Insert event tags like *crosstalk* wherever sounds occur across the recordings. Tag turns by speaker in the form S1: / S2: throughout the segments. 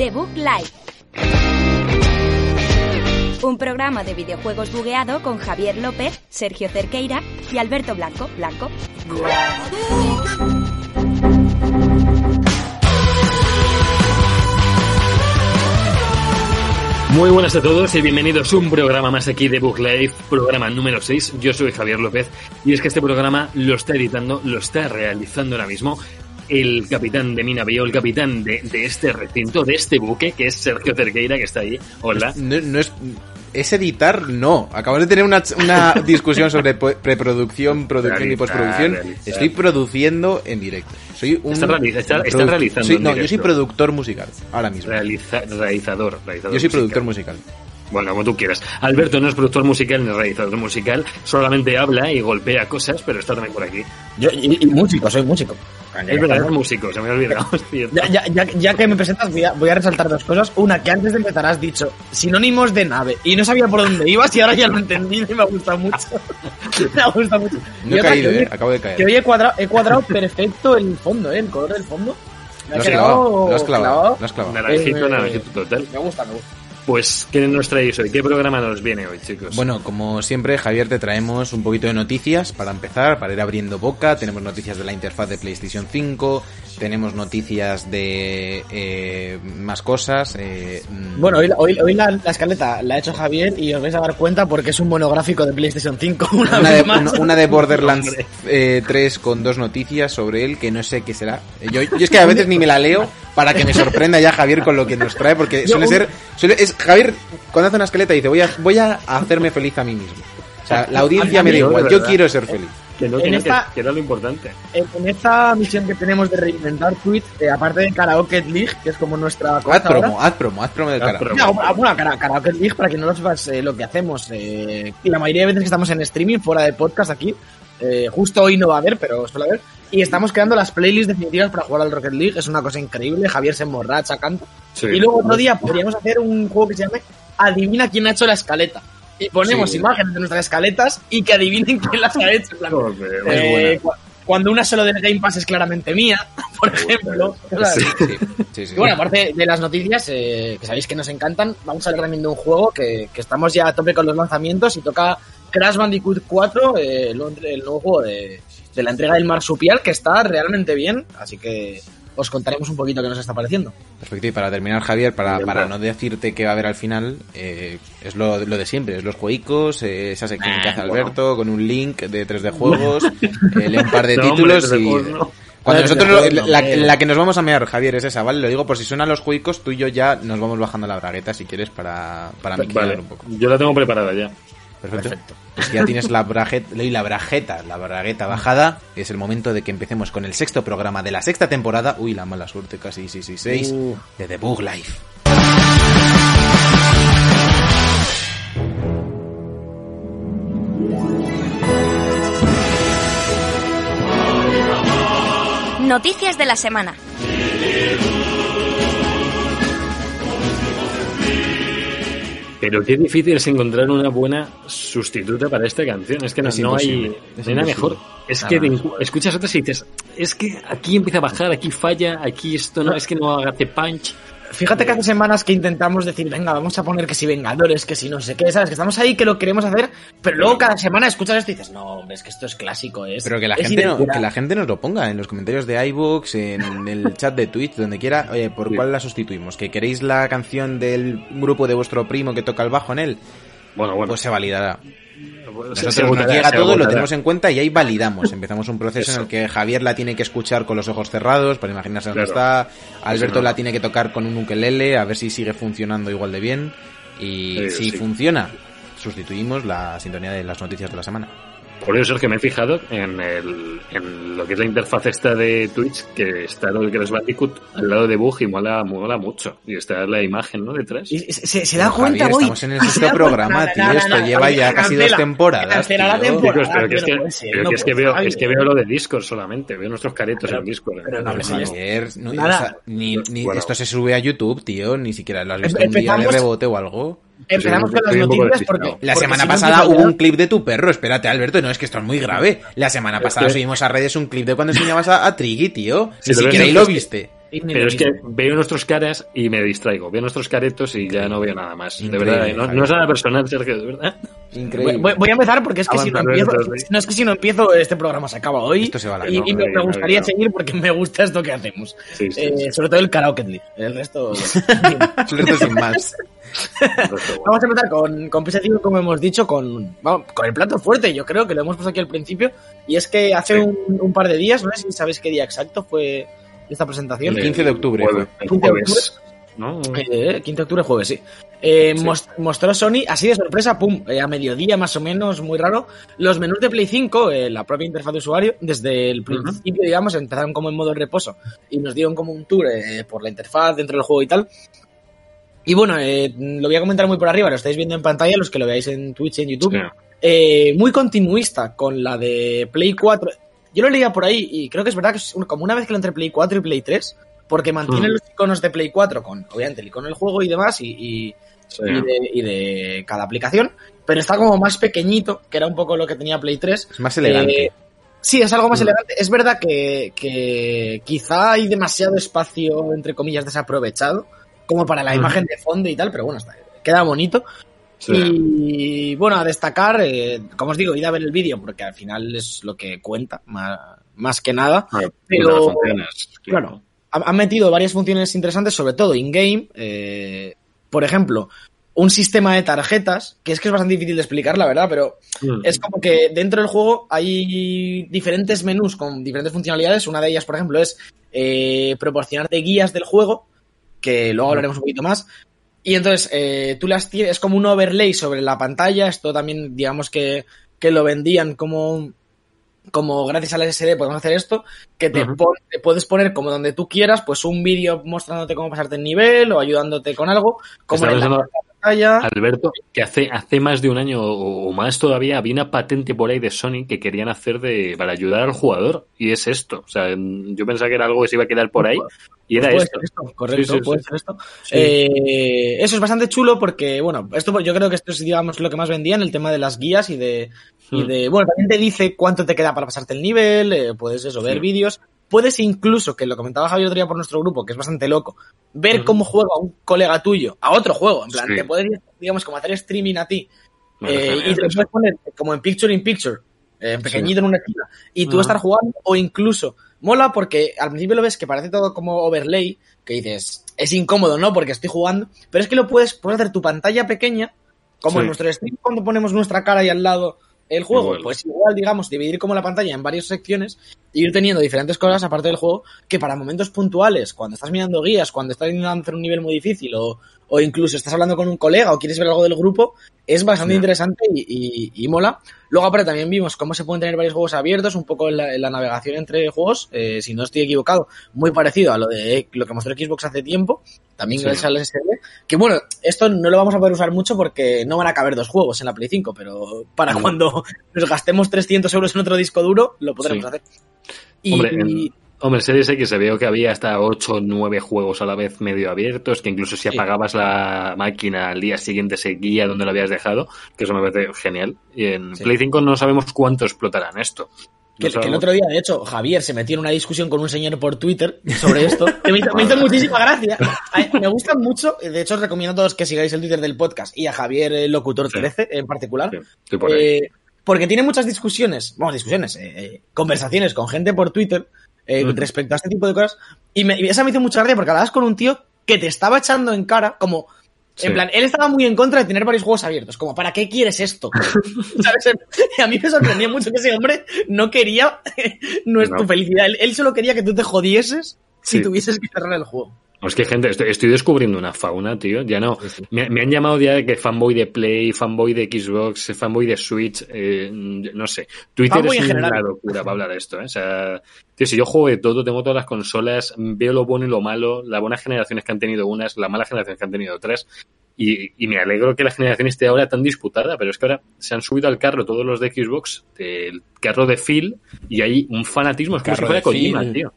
S1: The Book Live. Un programa de videojuegos bugueado con Javier López, Sergio Cerqueira y Alberto Blanco. Blanco.
S2: Muy buenas a todos y bienvenidos a un programa más aquí de Book Live, programa número 6. Yo soy Javier López y es que este programa lo está editando, lo está realizando ahora mismo el capitán de Minavío, el capitán de, de, este recinto, de este buque, que es Sergio Cerqueira, que está ahí. Hola.
S3: No, no es, es editar, no. Acabamos de tener una, una *laughs* discusión sobre preproducción, producción realizar, y postproducción. Realizar. Estoy produciendo en directo. Soy un.
S2: Está, realiza, está, está realizando.
S3: Soy, no, yo soy productor musical, ahora mismo.
S2: Realiza, realizador, realizador.
S3: Yo soy productor musical.
S2: Bueno, como tú quieras. Alberto no es productor musical ni realizador musical, solamente habla y golpea cosas, pero está también por aquí.
S4: Yo, y, y músico, soy músico.
S2: Es verdad, es músico, se me ha olvidado. *laughs*
S4: Ya, ya, ya, ya, que me presentas, voy a, voy a, resaltar dos cosas. Una, que antes de empezar has dicho sinónimos de nave y no sabía por dónde ibas y ahora ya lo entendí y me gusta mucho. *laughs* me gusta mucho.
S3: No he caído, eh, acabo de caer.
S4: Que hoy he cuadrado, he cuadrado perfecto el fondo, eh, el color del fondo.
S3: Me lo has clavado, lo has clavado. Lo has clavado.
S2: Naranjito, naranjito total.
S4: Me gusta, me gusta.
S2: Pues, ¿qué nos traéis hoy? ¿Qué programa nos viene hoy, chicos?
S3: Bueno, como siempre, Javier, te traemos un poquito de noticias para empezar, para ir abriendo boca. Tenemos noticias de la interfaz de PlayStation 5, tenemos noticias de eh, más cosas. Eh,
S4: bueno, hoy, hoy, hoy la, la, escaleta la ha hecho Javier y os vais a dar cuenta porque es un monográfico de PlayStation 5. *laughs* Una,
S3: una, de, una, una de, Borderlands eh, 3 con dos noticias sobre él que no sé qué será. Yo, yo es que a veces ni me la leo para que me sorprenda ya Javier con lo que nos trae, porque suele ser. Suele, es, Javier, cuando hace una escaleta, dice: voy a, voy a hacerme feliz a mí mismo. O sea, la audiencia me da igual, yo quiero ser feliz.
S2: Que, no,
S4: en esta,
S2: que, que, era lo importante.
S4: En, en, esta misión que tenemos de reinventar Twitch, eh, aparte de Karaoke League, que es como nuestra.
S3: Haz promo, haz promo, haz promo del karaoke.
S4: No, bueno, Karaoke League, para que no lo sepas eh, lo que hacemos. Eh, la mayoría de veces que estamos en streaming, fuera de podcast aquí, eh, justo hoy no va a haber, pero suele haber. Y estamos creando las playlists definitivas para jugar al Rocket League. Es una cosa increíble. Javier se emborracha, canta. Sí. Y luego otro día podríamos hacer un juego que se llame Adivina quién ha hecho la escaleta. Y ponemos sí. imágenes de nuestras escaletas y que adivinen quién las ha hecho. Plan, eh, cuando una solo del Game Pass es claramente mía, *laughs* por ejemplo.
S3: Sí. Sí,
S4: y bueno, aparte de las noticias, eh, que sabéis que nos encantan, vamos a hablar también de un juego que, que estamos ya a tope con los lanzamientos y toca Crash Bandicoot 4, eh, el, el, nuevo juego de, de la entrega del marsupial, que está realmente bien, así que os contaremos un poquito qué nos está pareciendo.
S3: Perfecto, y para terminar, Javier, para, para no decirte qué va a haber al final, eh, es lo, lo, de siempre, es los juegos, eh, esa sección ah, que hace Alberto, bueno. con un link de 3D *laughs* juegos, eh, lee un par de *laughs* no, títulos y... no. Cuando nosotros, lo, la, la, que nos vamos a mear, Javier, es esa, ¿vale? Lo digo por si suenan los juegos, tú y yo ya nos vamos bajando la bragueta, si quieres, para, para
S2: vale.
S3: un poco.
S2: Yo la tengo preparada ya.
S3: Perfecto. Perfecto. Pues ya tienes la bragueta, la brajeta, la bragueta bajada. Es el momento de que empecemos con el sexto programa de la sexta temporada. Uy, la mala suerte, casi 666. Uh. De The Bug Life.
S1: Noticias de la semana.
S2: Pero qué difícil es encontrar una buena sustituta para esta canción. Es que no, es no hay, nada mejor. Es que escuchas otras y dices, es que aquí empieza a bajar, aquí falla, aquí esto no, es que no hace punch.
S4: Fíjate que hace semanas que intentamos decir, venga, vamos a poner que si Vengadores, que si no sé qué, ¿sabes? Que estamos ahí, que lo queremos hacer, pero luego cada semana escuchas esto y dices, no, hombre, es que esto es clásico, es.
S3: Pero que la,
S4: es
S3: gente, no, que la gente nos lo ponga en los comentarios de iBooks, en el chat de Twitch, donde quiera. Oye, ¿por sí. cuál la sustituimos? ¿Que queréis la canción del grupo de vuestro primo que toca el bajo en él?
S2: Bueno, bueno.
S3: Pues se validará. Nosotros se nos llega todo, lo tenemos en cuenta y ahí validamos. *laughs* Empezamos un proceso Eso. en el que Javier la tiene que escuchar con los ojos cerrados para imaginarse dónde claro. está. Alberto no. la tiene que tocar con un ukelele a ver si sigue funcionando igual de bien. Y sí, si sí. funciona, sustituimos la sintonía de las noticias de la semana.
S2: Por eso es que me he fijado en, el, en lo que es la interfaz esta de Twitch, que está lo de Crash Bandicoot al lado de Bug y mola, mola mucho. Y está la imagen, ¿no? Detrás.
S4: Y se, se, da cuenta
S3: Javier,
S4: hoy.
S3: Estamos en el sexto programa, tío.
S4: No, no,
S3: Esto lleva ya casi dos temporadas. Tío.
S4: La temporada,
S2: Chicos, pero que es que, que, es que veo, es que veo lo de Discord solamente. Veo nuestros caretos
S4: pero,
S2: en Discord.
S4: Pero no,
S3: Javier, no, o sea, ni, ni bueno. esto se sube a YouTube, tío. Ni siquiera lo has visto un día de rebote o algo.
S4: Empezamos con las noticias porque...
S3: La semana pasada hubo un clip de tu perro. Espérate, Alberto, no, es que esto es muy grave. La semana pasada subimos a redes un clip de cuando enseñabas a, a Triggy, tío. Ni siquiera ahí lo viste.
S2: Pero es que veo nuestros caras y me distraigo. Veo nuestros caretos y ya no veo nada más. De verdad, ¿eh? no, es nada personal, Sergio, de verdad.
S3: Increíble.
S4: Voy, voy a empezar porque es que si no, empiezo,
S2: sí.
S4: no es que si no empiezo este programa se acaba hoy
S3: Esto se va a la
S4: y, me, gustaría seguir porque me gusta esto que hacemos.
S2: Sí, sí,
S4: Eh,
S2: sí.
S4: Sobre todo el karaoke League. El resto. *laughs*
S3: El resto sin más.
S4: Vamos a empezar con, con PS5, como hemos dicho, con, vamos, con el plato fuerte. Yo creo que lo hemos puesto aquí al principio. Y es que hace
S2: Sí.
S4: un, un par de días, no sé si sabéis qué día exacto fue esta presentación.
S3: El 15 de octubre
S2: Jueves, el
S4: 15 de
S2: jueves. ¿no?
S4: Eh, 15 de octubre, jueves, sí. Eh,
S2: Sí.
S4: mos- mostró Sony, así de sorpresa, pum, eh, a mediodía más o menos, muy raro, los menús de Play 5, eh, la propia interfaz de usuario, desde el principio, digamos, empezaron como en modo reposo y nos dieron como un tour eh, por la interfaz dentro del juego y tal. Y bueno, eh, lo voy a comentar muy por arriba, lo estáis viendo en pantalla, los que lo veáis en Twitch y en YouTube.
S2: Sí.
S4: Eh, muy continuista con la de Play 4. Yo lo leía por ahí y creo que es verdad que es como una vez que lo entre Play 4 y Play 3, porque mantiene
S2: Mm.
S4: los iconos de Play 4 con, obviamente, el icono del juego y demás y, y-
S2: Sí.
S4: y de, y de cada aplicación, pero está como más pequeñito, que era un poco lo que tenía Play 3.
S3: Es más elegante.
S4: Eh, sí, es algo más
S2: Mm.
S4: elegante. Es verdad que, que quizá hay demasiado espacio, entre comillas, desaprovechado, como para la
S2: Ujú.
S4: imagen de fondo y tal, pero bueno, está, queda bonito.
S2: Sí.
S4: Y bueno, a destacar, eh, como os digo, id a ver el vídeo, porque al final es lo que cuenta, más, más que nada. Pero- Claro, han han metido varias funciones interesantes, sobre todo in-game. eh, por ejemplo, un sistema de tarjetas, que es que es bastante difícil de explicar, la verdad, pero
S2: Mm.
S4: es como que dentro del juego hay diferentes menús con diferentes funcionalidades. Una de ellas, por ejemplo, es eh, proporcionarte guías del juego, que luego hablaremos un poquito más. Y entonces eh, tú las tienes, es como un overlay sobre la pantalla. Esto también, digamos que, que lo vendían como, como gracias al SSD podemos hacer esto, que te, pon- te puedes poner como donde tú quieras, pues un vídeo mostrándote cómo pasarte el nivel o ayudándote con algo, como en la
S2: pensando,
S4: pantalla.
S2: Alberto, que hace, hace más de un año o más todavía había una patente por ahí de Sony que querían hacer de para ayudar al jugador y es esto. O sea, yo pensaba que era algo que se iba a quedar por ahí y era
S4: Puede
S2: esto.
S4: ser esto, correcto,
S2: Sí, sí,
S4: puede
S2: sí.
S4: ser esto.
S2: Sí.
S4: Eh, eso es bastante chulo porque, bueno, esto yo creo que esto es, digamos, lo que más vendían, el tema de las guías y de, y
S2: Mm.
S4: de bueno, también te dice cuánto te queda para pasarte el nivel, eh, puedes eso, ver
S2: Sí.
S4: vídeos, puedes incluso, que lo comentaba Javier otro día por nuestro grupo, que es bastante loco, ver cómo juega un colega tuyo a otro juego, en plan,
S2: Sí.
S4: te puedes, digamos, como hacer streaming a ti,
S2: Bueno,
S4: eh, y te lo puedes poner como en picture in picture, eh, en pequeñito en una esquina, y tú estar jugando, o incluso, mola porque al principio lo ves que parece todo como overlay, que dices, es incómodo, ¿no? Porque estoy jugando, pero es que lo puedes, puedes hacer tu pantalla pequeña, como
S2: Sí.
S4: en nuestro stream cuando ponemos nuestra cara y al lado el juego,
S2: Igual.
S4: pues igual, digamos, dividir como la pantalla en varias secciones e ir teniendo diferentes cosas aparte del juego que para momentos puntuales, cuando estás mirando guías, cuando estás intentando hacer un nivel muy difícil o, o incluso estás hablando con un colega o quieres ver algo del grupo, es bastante
S2: Sí.
S4: interesante y, y- y mola. Luego aparte también vimos cómo se pueden tener varios juegos abiertos, un poco en la, en la navegación entre juegos, eh, si no estoy equivocado, muy parecido a lo de lo que mostró Xbox hace tiempo, también
S2: Sí.
S4: gracias al SSD, que bueno, esto no lo vamos a poder usar mucho porque no van a caber dos juegos en la Play 5, pero para cuando nos gastemos 300 euros en otro disco duro, lo podremos hacer. Y,
S2: Hombre, Hombre, Series X se veo que había hasta 8 o 9 juegos a la vez medio abiertos, que incluso si
S4: Sí.
S2: apagabas la máquina al día siguiente seguía donde lo habías dejado, que eso me parece genial. Y en
S4: Sí.
S2: Play 5 no sabemos cuánto explotarán esto. No
S4: que, que el otro día, de hecho, Javier se metió en una discusión con un señor por Twitter sobre esto, *laughs* que me hizo, me hizo muchísima gracia. Ay, *laughs* Me gustan mucho, de hecho os recomiendo a todos que sigáis el Twitter del podcast y a Javier eh, Locutor
S2: Sí.
S4: 13 en particular.
S2: Por.
S4: Eh, porque tiene muchas discusiones, vamos, discusiones, eh, eh, conversaciones con gente por Twitter eh, respecto a este tipo de cosas. Y, me, y esa me hizo mucha gracia porque hablabas con un tío que te estaba echando en cara, como,
S2: Sí.
S4: en plan, él estaba muy en contra de tener varios juegos abiertos, como, ¿para qué quieres esto? *laughs* ¿Sabes? A mí me sorprendía mucho que ese hombre no quería *laughs* no es
S2: No.
S4: tu felicidad, él, él solo quería que tú te jodieses si tuvieses que cerrar el juego.
S2: Es que, gente, estoy, estoy descubriendo una fauna, tío. Ya no. Me, me han llamado ya de que fanboy de Play, fanboy de Xbox, fanboy de Switch, eh, no sé. Twitter
S4: Fanboy
S2: es una locura para hablar de esto, ¿eh? O sea, tío, si yo juego de todo, tengo todas las consolas, veo lo bueno y lo malo, las buenas generaciones que han tenido unas, las malas generaciones que han tenido otras. Y, y me alegro que la generación esté ahora tan disputada, pero es que ahora se han subido al carro todos los de Xbox, del carro de Phil, y hay un fanatismo, es como si fuera Kojima, tío.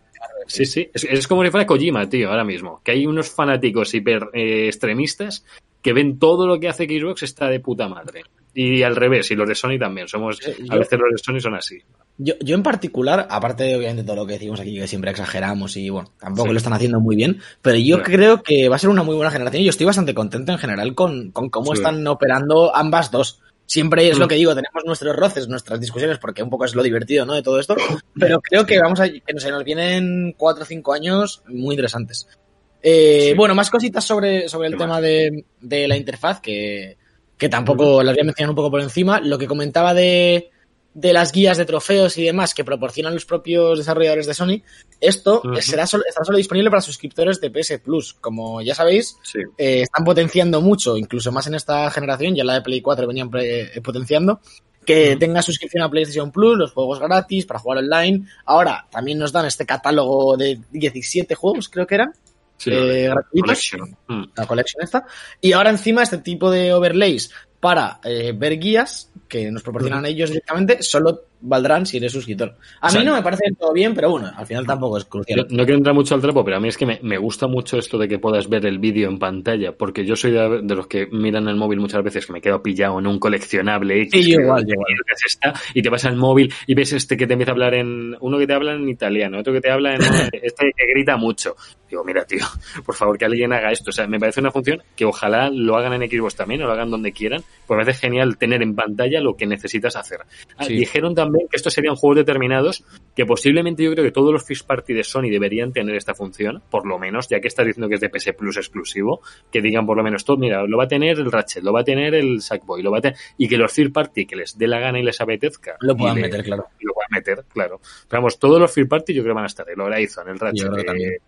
S2: Sí, sí, es, es como si fuera Kojima, tío, ahora mismo. Que hay unos fanáticos hiper eh, extremistas que ven todo lo que hace Xbox está de puta madre. Y al revés, y los de Sony también. Somos,
S4: Eh,
S2: a veces los de Sony son así.
S4: Yo, yo en particular, aparte de obviamente todo lo que decimos aquí, que siempre exageramos y bueno, tampoco
S2: Sí.
S4: lo están haciendo muy bien, pero yo creo que va a ser una muy buena generación y yo estoy bastante contento en general con, con cómo
S2: Sí.
S4: están operando ambas dos. Siempre es
S2: Mm.
S4: lo que digo, tenemos nuestros roces, nuestras discusiones, porque un poco es lo divertido, ¿no? De todo esto, pero creo que vamos a, que se nos vienen cuatro o cinco años muy interesantes. Eh,
S2: Sí.
S4: Bueno, más cositas sobre, sobre el
S2: ¿Qué
S4: tema de, de la interfaz, que, que tampoco las voy a mencionar un poco por encima. Lo que comentaba de, de las guías de trofeos y demás que proporcionan los propios desarrolladores de Sony, esto será solo, estará solo disponible para suscriptores de PS Plus. Como ya sabéis,
S2: Sí.
S4: eh, están potenciando mucho, incluso más en esta generación, ya la de Play 4 venían eh, potenciando, que tenga suscripción a PlayStation Plus, los juegos gratis para jugar online. Ahora también nos dan este catálogo de 17 juegos, creo que eran,
S2: Sí,
S4: eh, gratuitos
S2: Collection. Mm.
S4: la collection esta. Y ahora encima este tipo de overlays para eh, ver guías que nos proporcionan ellos directamente solo valdrán si eres suscriptor. A
S2: O sea,
S4: mí no me parece del todo bien, pero bueno, al final tampoco es crucial.
S2: no quiero entrar mucho al trapo, pero a mí es que me, me gusta mucho esto de que puedas ver el vídeo en pantalla, porque yo soy de, de los que miran el móvil muchas veces que me quedo pillado en un coleccionable X,
S4: Sí,
S2: que
S4: igual,
S2: ¿qué
S4: yo igual.
S2: mierda es esta? y te vas al móvil y ves este que te empieza a hablar en uno que te habla en italiano, otro que te habla en *laughs* este que grita mucho. Digo, mira, tío, por favor que alguien haga esto. O sea, me parece una función que ojalá lo hagan en Xbox también o lo hagan donde quieran, pues me parece genial tener en pantalla lo que necesitas hacer. Ah,
S3: Sí.
S2: Dijeron también que estos serían juegos determinados que posiblemente yo creo que todos los first party de Sony deberían tener esta función, por lo menos, ya que estás diciendo que es de PS Plus exclusivo, que digan por lo menos todo, mira, lo va a tener el Ratchet, lo va a tener el Sackboy, lo va a tener, y que los third party que les dé la gana y les apetezca,
S4: Lo puedan
S2: y le-
S4: meter, claro.
S2: lo van a meter, claro. Pero vamos, todos los first party yo creo que van a estar, el Horizon, el Ratchet,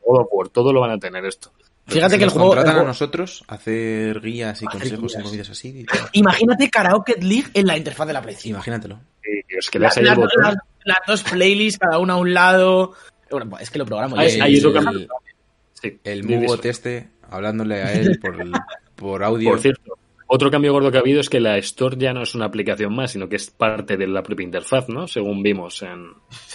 S2: of War, todo lo van a tener esto.
S4: Fíjate que el juego, el
S3: contratan a
S4: juego-
S3: nosotros a hacer guías y consejos y
S4: guías.
S3: movidas así.
S4: Imagínate Karaoke League en la interfaz de la Play 5.
S3: Imagínatelo.
S2: Que el
S4: las,
S2: botón.
S4: las- las dos playlists, cada una a un lado. Bueno, es que lo programo.
S2: Ahí que-
S3: el,
S2: Sí,
S3: el Mubot este, hablándole a él por, por audio.
S2: Por cierto, otro cambio gordo que ha habido es que la Store ya no es una aplicación más, sino que es parte de la propia interfaz, ¿no? Según vimos en...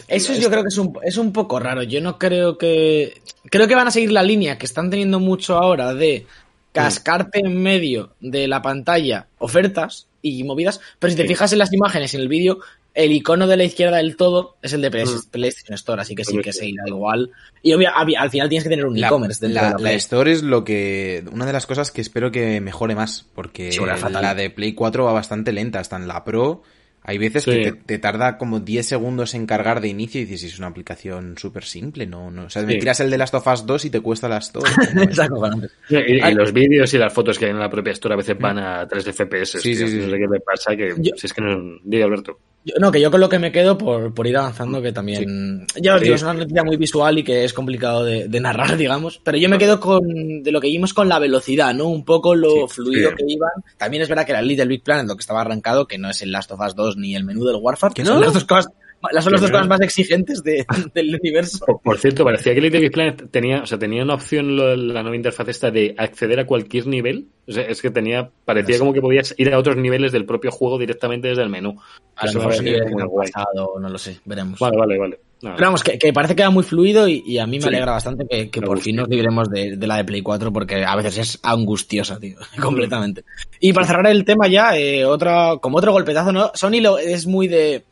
S4: Eso yo creo que es un, es un poco raro. Yo no creo que. Creo que van a seguir la línea que están teniendo mucho ahora de cascarte en medio de la pantalla ofertas y movidas. Pero si te fijas en las imágenes, en el vídeo, el icono de la izquierda del todo es el de
S2: Mm.
S4: PlayStation Store, así que sí que se irá igual. Y abi- al final tienes que tener un
S3: La,
S4: e-commerce
S3: la-
S4: de la,
S3: la
S4: Play.
S3: Store es lo que. Una de las cosas que espero que mejore más. Porque
S4: Sí,
S3: la de Play 4 va bastante lenta. Hasta en la Pro. Hay veces
S2: Sí.
S3: que te, te tarda como 10 segundos en cargar de inicio y dices, es una aplicación súper simple, ¿no? no o sea, me
S2: Sí.
S3: tiras el de Last of Us 2 y te cuesta las *laughs* dos.
S2: Y, y los vídeos y las fotos que hay en la propia Store a veces van a 3 FPS.
S3: Sí,
S2: tío.
S3: sí, sí,
S2: No sé qué me pasa, que
S4: Yo-
S2: si es que no... Diga, Alberto.
S4: Yo- no, que yo con lo que me quedo por, por ir avanzando, que también. Ya os
S2: Sí.
S4: digo, es una noticia muy visual y que es complicado de, de narrar, *laughs* digamos. Pero yo me quedo con de lo que vimos con la velocidad, ¿no? Un poco lo
S3: Sí,
S4: fluido que iban. También es verdad que era el Little Big Planet lo que estaba arrancado, que no es el Last of Us 2 ni el menú del Warfare,
S3: ¿Que
S4: que
S3: no?
S4: son las dos cosas. Las son las dos
S2: no.
S4: cosas más exigentes de- *laughs* del universo.
S2: Por, por cierto, parecía que Little Big Planet tenía, o sea, tenía una opción lo- la nueva interfaz esta de acceder a cualquier nivel. O sea, es que tenía, parecía como que podías ir a otros niveles del propio juego directamente desde el menú.
S4: A lo
S2: Eso parecía
S4: que
S2: muy guay.
S4: pasado, no lo sé, veremos.
S2: Vale, vale, vale. Nada.
S4: Pero vamos, que, que parece que va muy fluido y, y a mí me
S2: Sí.
S4: alegra bastante que, por
S2: gusta.
S4: fin nos libremos de, de la de Play 4 porque a veces es angustiosa, tío, *laughs* completamente. Y para cerrar el tema ya, eh, otra, como otro golpetazo, ¿no? Sony lo, es muy de...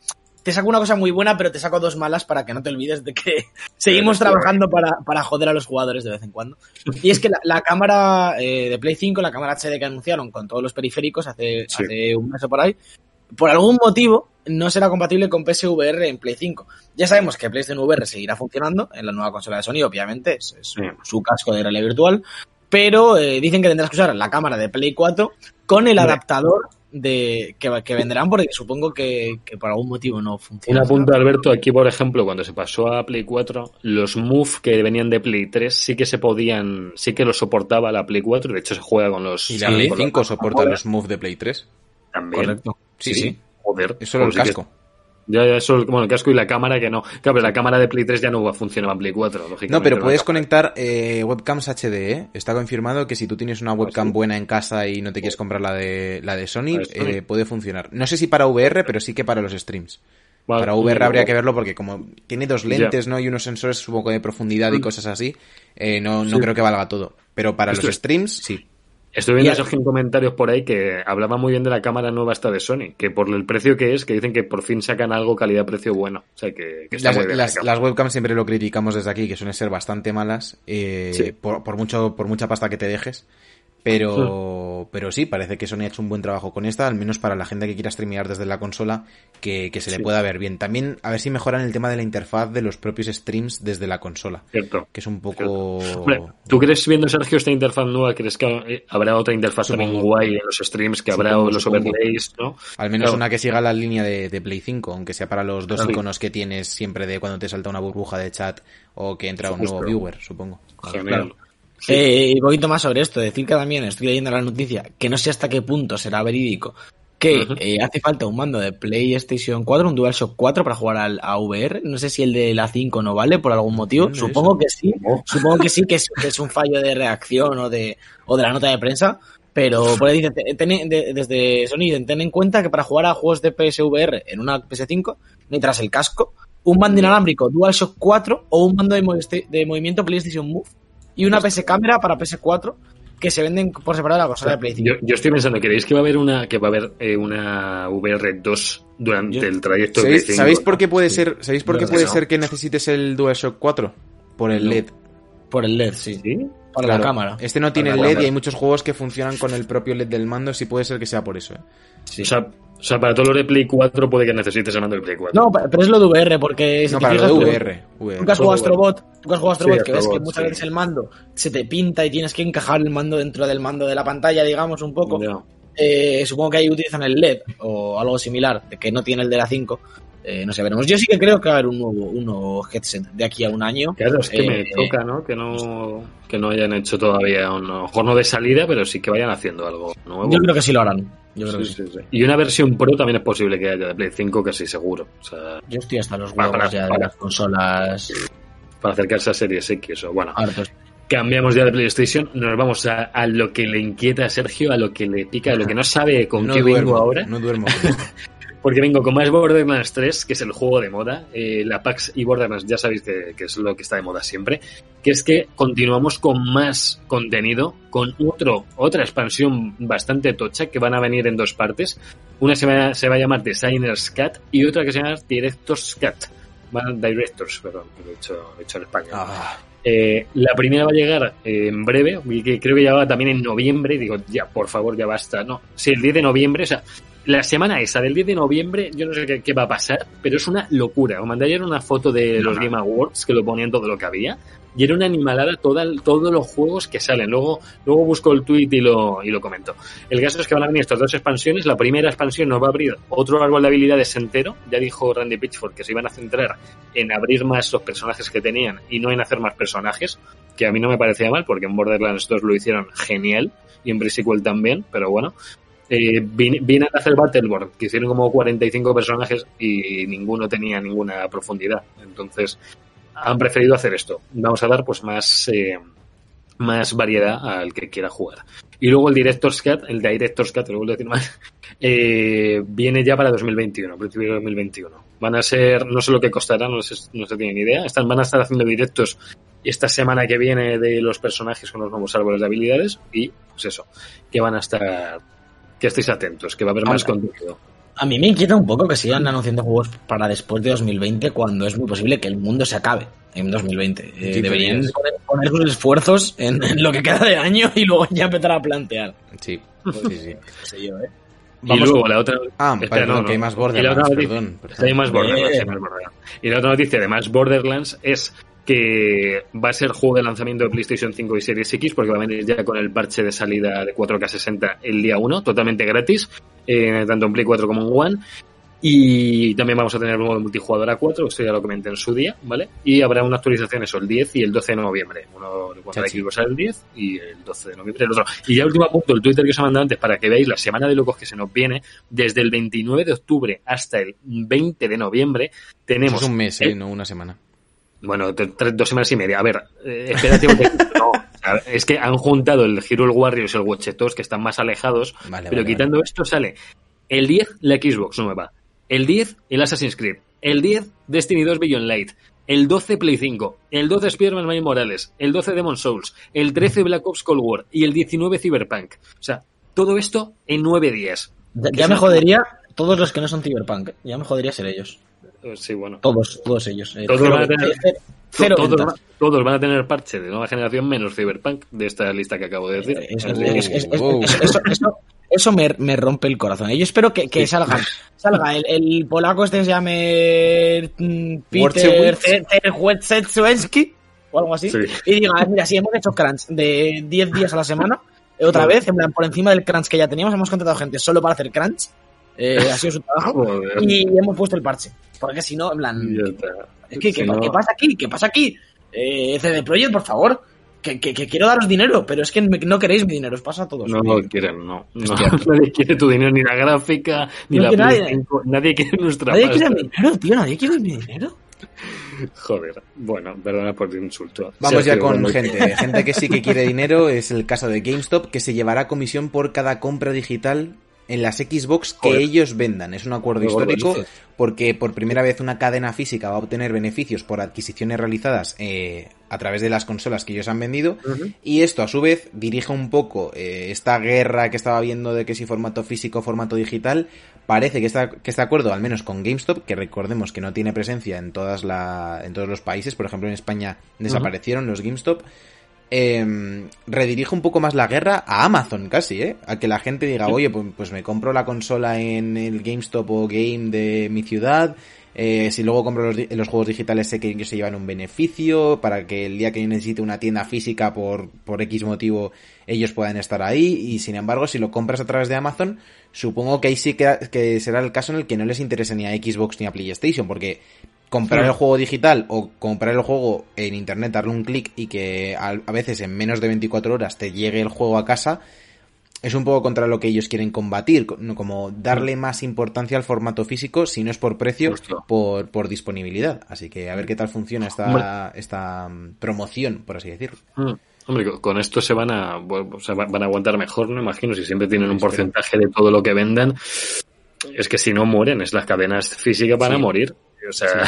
S4: Te saco una cosa muy buena, pero te saco dos malas para que no te olvides de que *laughs* seguimos trabajando para, para joder a los jugadores de vez en cuando. Y es que la, la cámara eh, de Play 5, la cámara HD que anunciaron con todos los periféricos hace,
S2: Sí.
S4: hace un mes o por ahí, por algún motivo no será compatible con PSVR en Play 5. Ya sabemos que PlayStation VR seguirá funcionando en la nueva consola de Sony, obviamente, es, es
S2: Sí.
S4: su casco de realidad virtual, pero eh, dicen que tendrás que usar la cámara de Play 4 con el adaptador de que, que venderán porque supongo que, que por algún motivo no
S2: Un
S4: funciona.
S2: apunto, Alberto, aquí por ejemplo, cuando se pasó a Play 4, los Move que venían de Play 3 sí que se podían, sí que los soportaba la Play 4, de hecho se juega con los...
S3: Y la Play
S2: con los-
S3: 5 soporta los Move de Play 3.
S2: También.
S4: Correcto.
S3: Sí, sí.
S2: Joder.
S3: Es solo el
S2: que-
S3: casco.
S2: Ya, ya, solo bueno, el casco y la cámara que no. Claro, pero la cámara de Play 3 ya no funcionaba en Play 4, lógicamente.
S3: No, pero puedes conectar eh, webcams HD, ¿eh? Está confirmado que si tú tienes una webcam
S2: sí?
S3: buena en casa y no te quieres comprar la de, la de Sony, eh, puede funcionar. No sé si para VR, pero sí que para los streams.
S2: Vale,
S3: Para VR habría que verlo porque como tiene dos lentes, ¿no? Y unos sensores, supongo, de profundidad y
S2: Mm.
S3: cosas así, eh, no, no
S2: Sí.
S3: creo que valga todo. Pero para
S2: Esto
S3: los streams, sí.
S2: Estoy viendo, en comentarios por ahí que hablaba muy bien de la cámara nueva esta de Sony, que por el precio que es, que dicen que por fin sacan algo calidad-precio bueno. O sea, que, que está
S3: Las,
S2: muy bien.
S3: las webcams siempre lo criticamos desde aquí, que suelen ser bastante malas, eh,
S2: Sí.
S3: por, por mucho, por mucha pasta que te dejes. Pero, pero sí, parece que Sony ha hecho un buen trabajo con esta, al menos para la gente que quiera streamear desde la consola, que, que se le
S2: Sí.
S3: pueda ver bien. También a ver si mejoran el tema de la interfaz de los propios streams desde la consola,
S2: Cierto.
S3: que es un poco...
S2: Hombre, ¿tú crees, viendo, Sergio, esta interfaz nueva, crees que eh, habrá otra interfaz también
S3: Supongo.
S2: guay en los streams, que habrá
S3: Supongo,
S2: los
S3: supongo.
S2: overlays, ¿no?
S3: Al menos
S2: Claro.
S3: una que siga la línea de, de Play 5, aunque sea para los dos
S2: Claro.
S3: iconos que tienes siempre de cuando te salta una burbuja de chat o que entra un nuevo viewer, supongo.
S2: Genial.
S4: Eh, y un poquito más sobre esto, decir que también estoy leyendo la noticia, que no sé hasta qué punto será verídico, que eh, hace falta un mando de PlayStation 4, un DualShock 4 para jugar al a VR. No sé si el de la 5 no vale por algún motivo. Supongo
S3: eso.
S4: que sí. *laughs* Supongo que sí, que es, que es un fallo de reacción o de, o de la nota de prensa. Pero por ahí dicen, ten- de- desde Sony ten en cuenta que para jugar a juegos de PSVR en una PS5 necesitas el casco, un mando inalámbrico DualShock 4 o un mando de, movi- de movimiento PlayStation Move y una PS cámara para PS4 que se venden por separado la consola de Play 5.
S2: Yo, yo estoy pensando, ¿creéis que va a haber una que va a haber eh, una VR2 durante
S4: Yo-
S2: el trayecto
S3: ¿Sabéis,
S2: Play 5?
S3: ¿sabéis por qué puede ser, ¿sabéis por qué puede
S2: no.
S3: ser que necesites el DualShock 4? Por el
S4: No.
S3: LED.
S4: Por el LED, sí.
S2: ¿Sí?
S4: Para
S3: Claro,
S4: la cámara.
S3: Este no tiene LED
S2: cámara.
S3: y hay muchos juegos que funcionan con el propio LED del mando, sí puede ser que sea por eso. ¿eh?
S2: O, sea, o sea, para todos los de Play 4 puede que necesites el mando de Play 4.
S4: No, pero es lo de VR, porque si
S3: No,
S4: te
S3: para lo
S4: fijas,
S3: de
S4: tú-
S3: VR. VR.
S4: Tú que has jugado a Astrobot, tú que has jugado
S2: Sí,
S4: Astrobot, que ves que
S2: Astrobot,
S4: muchas
S2: sí.
S4: veces el mando se te pinta y tienes que encajar el mando dentro del mando de la pantalla, digamos, un poco. Eh, supongo que ahí utilizan el LED o algo similar, de que no tiene el de la 5. Eh, no sé, veremos. Yo sí que creo que va a haber un nuevo, un nuevo headset de aquí a un año.
S2: Claro, es que me
S4: Eh,
S2: toca, ¿no? Que no que no hayan hecho todavía, un, a lo mejor no de salida, pero sí que vayan haciendo algo nuevo.
S4: Yo creo que sí lo harán. Yo creo
S2: Sí,
S4: que sí.
S2: sí, sí. Y una versión Pro también es posible que haya de Play 5, casi seguro. O sea,
S4: Yo estoy hasta los
S2: Para-
S4: huevos
S2: para-
S4: ya de
S2: para.
S4: las consolas
S2: para acercarse a Series X o bueno.
S4: hartos.
S2: Cambiamos ya de PlayStation, nos vamos a, a lo que le inquieta a Sergio, a lo que le pica, a lo que no sabe con
S3: no
S2: qué
S3: duermo,
S2: vengo ahora.
S3: No duermo. *laughs*
S2: Porque vengo con más Borderlands 3, que es el juego de moda. Eh, la PAX y Borderlands ya sabéis que, que es lo que está de moda siempre. Que es que continuamos con más contenido, con otro, otra expansión bastante tocha que van a venir en dos partes. Una se va, se va a llamar Designers Cut y otra que se llama Directors Cut. Van Directors, perdón, lo he lo he dicho en español.
S3: Ah,
S2: Eh, la primera va a llegar eh, en breve, que creo que ya va también en noviembre. Digo, ya, por favor, ya basta. No, sí, el 10 de noviembre, o sea, la semana esa del 10 de noviembre, yo no sé qué, qué va a pasar, pero es una locura. Os mandé ayer una foto de los Game Awards que lo ponían todo lo que había. Y era una animalada toda, todos los juegos que salen. Luego, luego busco el tweet y lo, y lo comento. El caso es que van a venir estas dos expansiones. La primera expansión nos va a abrir otro árbol de habilidades entero. Ya dijo Randy Pitchford que se iban a centrar en abrir más los personajes que tenían y no en hacer más personajes, que a mí no me parecía mal, porque en Borderlands 2 lo hicieron genial y en Pre-Sequel también, pero bueno. Eh, vin- vienen a hacer Battleborn, que hicieron como 45 personajes y ninguno tenía ninguna profundidad. Entonces, han preferido hacer esto. Vamos a dar pues más, eh, más variedad al que quiera jugar. Y luego el Director's Cut, el Director's Cut, lo vuelvo a decir más, *laughs* eh, viene ya para 2021, principio de 2021. Van a ser, no sé lo que costará, no se, no se tiene ni idea. Están, van a estar haciendo directos esta semana que viene de los personajes con los nuevos árboles de habilidades y pues eso, que van a estar, que estéis atentos, que va a haber más
S4: Ahora.
S2: contenido.
S4: A mí me inquieta un poco que sigan anunciando juegos para después de 2020 cuando es muy posible que el mundo se acabe en 2020. Eh,
S3: Sí,
S4: deberían poner, poner sus esfuerzos en, en lo que queda de año y luego ya empezar a plantear.
S3: sí, sí, sí. *laughs*
S4: No sé yo, ¿eh?
S2: y luego la otra...
S3: Ah,
S2: Espera,
S3: perdón,
S2: no, no.
S3: que hay más
S2: Y la
S3: Borderlands,
S2: otra noticia-
S3: perdón. perdón.
S2: Hay más Borderlands, hay más Borderlands. Y la otra noticia de más Borderlands es que va a ser juego de lanzamiento de PlayStation 5 y Series X porque va a venir ya con el parche de salida de 4K60 el día 1, totalmente gratis, eh, tanto en Play 4 como en One. Y también vamos a tener el modo multijugador a 4, esto ya lo comenté en su día, ¿vale? Y habrá una actualización eso, el 10 y el 12 de noviembre. Uno de. Xbox el 10 y el 12 de noviembre el otro. Y ya último punto, el Twitter que os he mandado antes para que veáis la semana de locos que se nos viene, desde el 29 de octubre hasta el 20 de noviembre, tenemos...
S3: Es un mes,
S2: el-
S3: eh, no una semana.
S2: Bueno, dos semanas y media. A ver, eh, espérate un poquito. *laughs* No, es que han juntado el Hero Warriors y el Watch Dogs, que están más alejados,
S3: Vale,
S2: pero
S3: vale,
S2: quitando esto sale el 10 la Xbox nueva, el 10 el Assassin's Creed, el 10 Destiny 2 Beyond Light, el 12 Play 5, el 12 Spider-Man Miles Morales, el 12 Demon Souls, el 13 Black Ops Cold War y el 19 Cyberpunk. O sea, todo esto en nueve días.
S4: Ya, ya me jodería todos los que no son Cyberpunk. Ya me jodería ser ellos.
S2: Eh, Sí, bueno.
S4: Todos, todos ellos. Eh,
S2: Todos
S4: cero-
S2: van a tener-
S4: cero- cero
S2: todos, van a tener parche de nueva generación menos Cyberpunk de esta lista que acabo de decir.
S4: Eh, Eso, es- es- me, me rompe el corazón. Yo espero que, que salga, salga el, el polaco este que se llame mm, Peter. Terwetzetsuenski o algo así
S2: Sí.
S4: y diga, mira, si hemos hecho crunch de 10 días a la semana, eh, otra vez, en plan, por encima del crunch que ya teníamos, hemos contratado gente solo para hacer crunch, eh, ha sido su trabajo, *laughs*
S2: Joder.
S4: y hemos puesto el parche. Porque si no, en plan, es que, ¿qué,
S2: no-
S4: pasa aquí? ¿Qué pasa aquí? Eh, CD Projekt, por favor. Que, que- que quiero daros dinero, pero es que me- no queréis mi dinero, os pasa a todos.
S2: No lo quieren, no. no. *laughs* Nadie quiere tu dinero, ni la gráfica, ni
S4: No
S2: la Play
S4: nadie.
S2: 5. Nadie quiere nuestra
S4: Nadie
S2: pasta.
S4: quiere mi dinero, tío, nadie quiere mi dinero. *laughs*
S2: Joder, bueno, perdona por el insulto.
S3: Vamos ya con gente. *laughs* Gente que sí que quiere dinero. Es el caso de GameStop, que se llevará comisión por cada compra digital en las Xbox que
S2: Joder.
S3: ellos vendan. Es un acuerdo histórico porque por primera vez una cadena física va a obtener beneficios por adquisiciones realizadas eh, a través de las consolas que ellos han vendido. Y esto, a su vez, dirige un poco eh, esta guerra que estaba viendo de que si formato físico o formato digital. Parece que, está, que este acuerdo, al menos con GameStop, que recordemos que no tiene presencia en, todas la, en todos los países, por ejemplo en España desaparecieron los GameStop, eh, redirige un poco más la guerra a Amazon casi, ¿eh? A que la gente diga, oye, pues, pues me compro la consola en el GameStop o Game de mi ciudad. eh, si luego compro los, juegos digitales sé que se llevan un beneficio para que el día que yo necesite una tienda física por, por X motivo ellos puedan estar ahí y sin embargo si lo compras a través de Amazon supongo que ahí sí que, que será el caso en el que no les interese ni a Xbox ni a PlayStation porque comprar el juego digital o comprar el juego en internet, darle un clic y que a, a veces en menos de 24 horas te llegue el juego a casa, es un poco contra lo que ellos quieren combatir, como darle más importancia al formato físico, si no es por precio, por, por disponibilidad. Así que a ver qué tal funciona esta, esta mm, promoción, por así decirlo.
S2: Mm. Hombre, con- esto se van a, o sea, van a aguantar mejor, no imagino, si siempre tienen un porcentaje de todo lo que vendan. Es que si no mueren, es las cadenas físicas van a morir. O sea,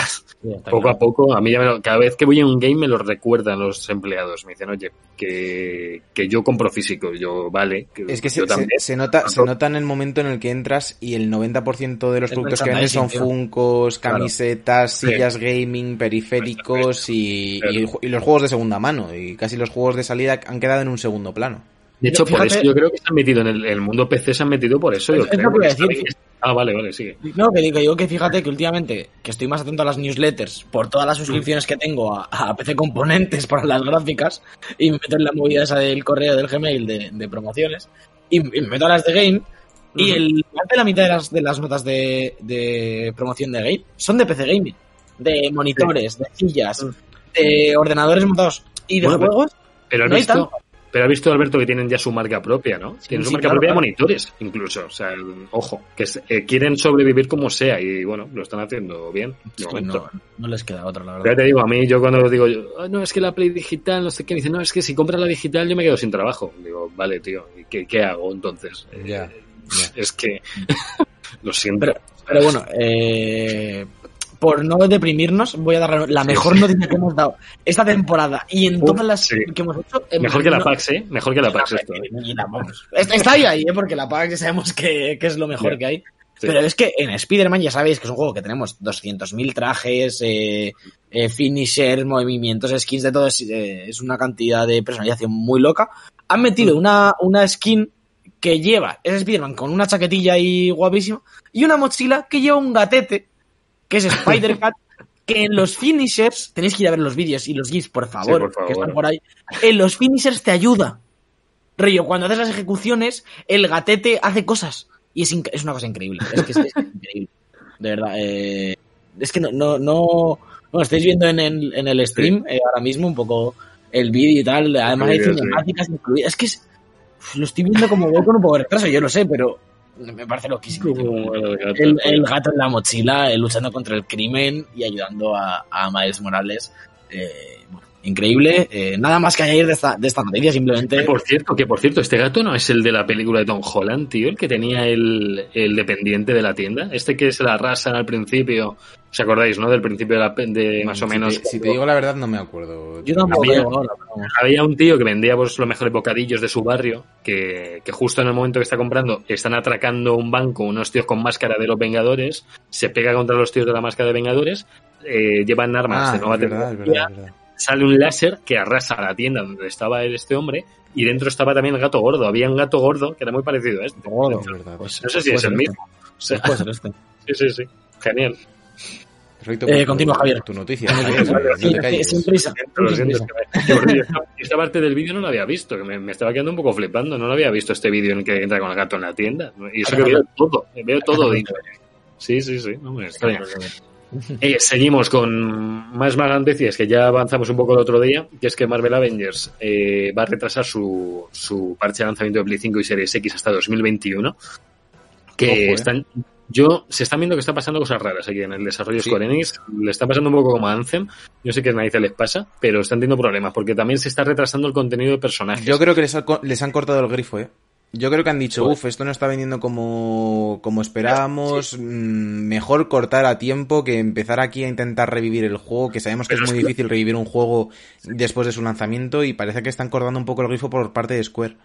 S2: poco a poco, a mí ya me lo- cada vez que voy a un game me lo recuerdan los empleados. Me dicen, oye, que, que yo compro físico. Yo, vale. Que
S3: Es que
S2: yo
S3: se, se,
S2: también.
S3: se nota, se nota en el momento en el que entras y el 90% de los
S4: Es
S3: productos que venden son funcos,
S4: Claro.
S3: camisetas,
S2: Sí.
S3: sillas gaming, periféricos y,
S2: Claro.
S3: y ju- y los juegos de segunda mano. Y casi los juegos de salida han quedado en un segundo plano.
S2: De hecho, por eso yo creo que se han metido en el, el mundo PC, se han metido por eso. Yo
S4: Es-
S2: creo,
S4: que
S2: Ah, vale, vale, sigue.
S4: No, que digo, digo que fíjate que últimamente que estoy más atento a las newsletters por todas las suscripciones que tengo a, a PC Componentes para las gráficas y me meto en la movida esa del correo del Gmail de, de promociones y, y me meto a las de Game y el, más de la mitad de las, de las notas de, de promoción de Game son de PC Gaming, de monitores, de sillas,
S2: Mm.
S4: de ordenadores montados y de
S2: Bueno,
S4: juegos.
S2: Pero
S4: No hay
S2: visto,
S4: tanto.
S2: Pero has visto, Alberto, que tienen ya su marca propia, ¿no? tienen su marca
S4: claro,
S2: propia
S4: claro.
S2: de monitores, incluso. O sea, ojo, que eh, quieren sobrevivir como sea y bueno, lo están haciendo bien. de
S4: Pues no, no les queda otra, la
S2: Ya
S4: verdad.
S2: te digo, a mí yo cuando digo, yo, "Ah, no, es que la Play digital, no sé qué, me dicen, no, es que si compras la digital yo me quedo sin trabajo. Digo, vale, tío, ¿y qué, qué hago entonces? Eh,
S3: Ya, *laughs*
S2: Es que, *laughs* lo siento.
S4: Pero, pero bueno, eh, por no deprimirnos, voy a dar la mejor noticia que hemos dado esta temporada y en
S2: Uf,
S4: todas las
S2: sí.
S4: que hemos hecho. hemos-
S2: Mejor que la PAX, ¿eh? Mejor que la PAX esto. ¿eh?
S4: ni la- vamos. Está ahí, ahí, ¿eh? porque la PAX ya sabemos que, que es lo mejor que hay.
S2: Sí.
S4: Pero es que en Spider-Man ya sabéis que es un juego que tenemos 200.000 trajes, eh, eh, finishers, movimientos, skins, de todo. Es, eh, es una cantidad de personalización muy loca. Han
S2: Mm.
S4: metido una, una skin que lleva ese Spider-Man con una chaquetilla ahí guapísima y una mochila que lleva un gatete, que es Spider-Cat, *laughs* que en los finishers, tenéis que ir a ver los vídeos y los GIFs, por favor,
S2: por favor.
S4: que están por ahí, en los finishers te ayuda. Río, cuando haces las ejecuciones, el gatete hace cosas. Y es, es una cosa increíble. Es que es, es increíble. De verdad. eh, es que no, no, no. Bueno, estáis viendo en el, en el stream eh, ahora mismo un poco el vídeo y tal. Además hay
S2: vídeo, sí.
S4: cinemáticas incluidas. Es que es, lo estoy viendo como voy con un poco de retraso, yo lo sé, pero me parece loquísimo.
S2: el gato.
S4: El, el gato en la mochila, eh, luchando contra el crimen y ayudando a, a Miles Morales. eh, bueno, increíble. Eh, nada más que añadir de esta, de esta noticia, simplemente.
S2: Que por cierto, que por cierto, este gato no es el de la película de Tom Holland, tío, el que tenía el, el dependiente de la tienda. Este que se la rasan al principio. ¿Os acordáis, no? Del principio de, la, de más o
S3: Si
S2: menos.
S3: te- Si te, digo la verdad, no me acuerdo.
S4: Yo tampoco
S2: Había-
S4: ahora, pero.
S2: Había un tío que vendía pues, los mejores bocadillos de su barrio, que, que justo en el momento que está comprando están atracando un banco unos tíos con máscara de los Vengadores, se pega contra los tíos de la máscara de Vengadores, eh, llevan armas
S3: Ah,
S2: de nueva
S3: es verdad, es
S2: tecnología,
S3: verdad, es verdad.
S2: Sale un láser que arrasa la tienda donde estaba este hombre y dentro estaba también el gato gordo. Había un gato gordo que era muy parecido a este.
S4: Gordo.
S3: Es verdad.
S4: Pues-
S2: No sé si es el
S4: ser
S2: mismo. O sea,
S4: este. Puede ser este. *laughs*
S2: sí, sí, sí. Genial.
S3: Perfecto.
S4: Eh,
S3: pues,
S4: continúa,
S3: tu-
S4: Javier.
S3: Tu noticia.
S4: Sin prisa.
S2: Esta, parte del vídeo no la había visto, que me, me estaba quedando un poco flipando. No lo había visto este vídeo en el que entra con el gato en la tienda. Y eso que veo todo, veo todo. Sí, sí, sí. No me extraña. Eh, seguimos con más noticias que ya avanzamos un poco el otro día, que es que Marvel Avengers eh, va a retrasar su, su parche de lanzamiento de Play 5 y Series X hasta 2021. Que
S3: Ojo, eh.
S2: están, yo, se están viendo que están pasando cosas raras aquí en el desarrollo de
S3: Sí.
S2: Square Enix. Le está pasando un poco como a Anthem. Yo sé que a nadie les pasa, pero están teniendo problemas porque también se está retrasando el contenido de personajes.
S3: Yo creo que les, ha les han cortado el grifo, ¿eh? Yo creo que han dicho,
S2: Pues-
S3: uff, esto no está vendiendo como, como esperábamos, mm, mejor cortar a tiempo que empezar aquí a intentar revivir el juego, que sabemos que
S2: Pero
S3: es
S2: es
S3: muy
S2: que-
S3: difícil revivir un juego después de su lanzamiento y parece que están cortando un poco el grifo por parte de Square.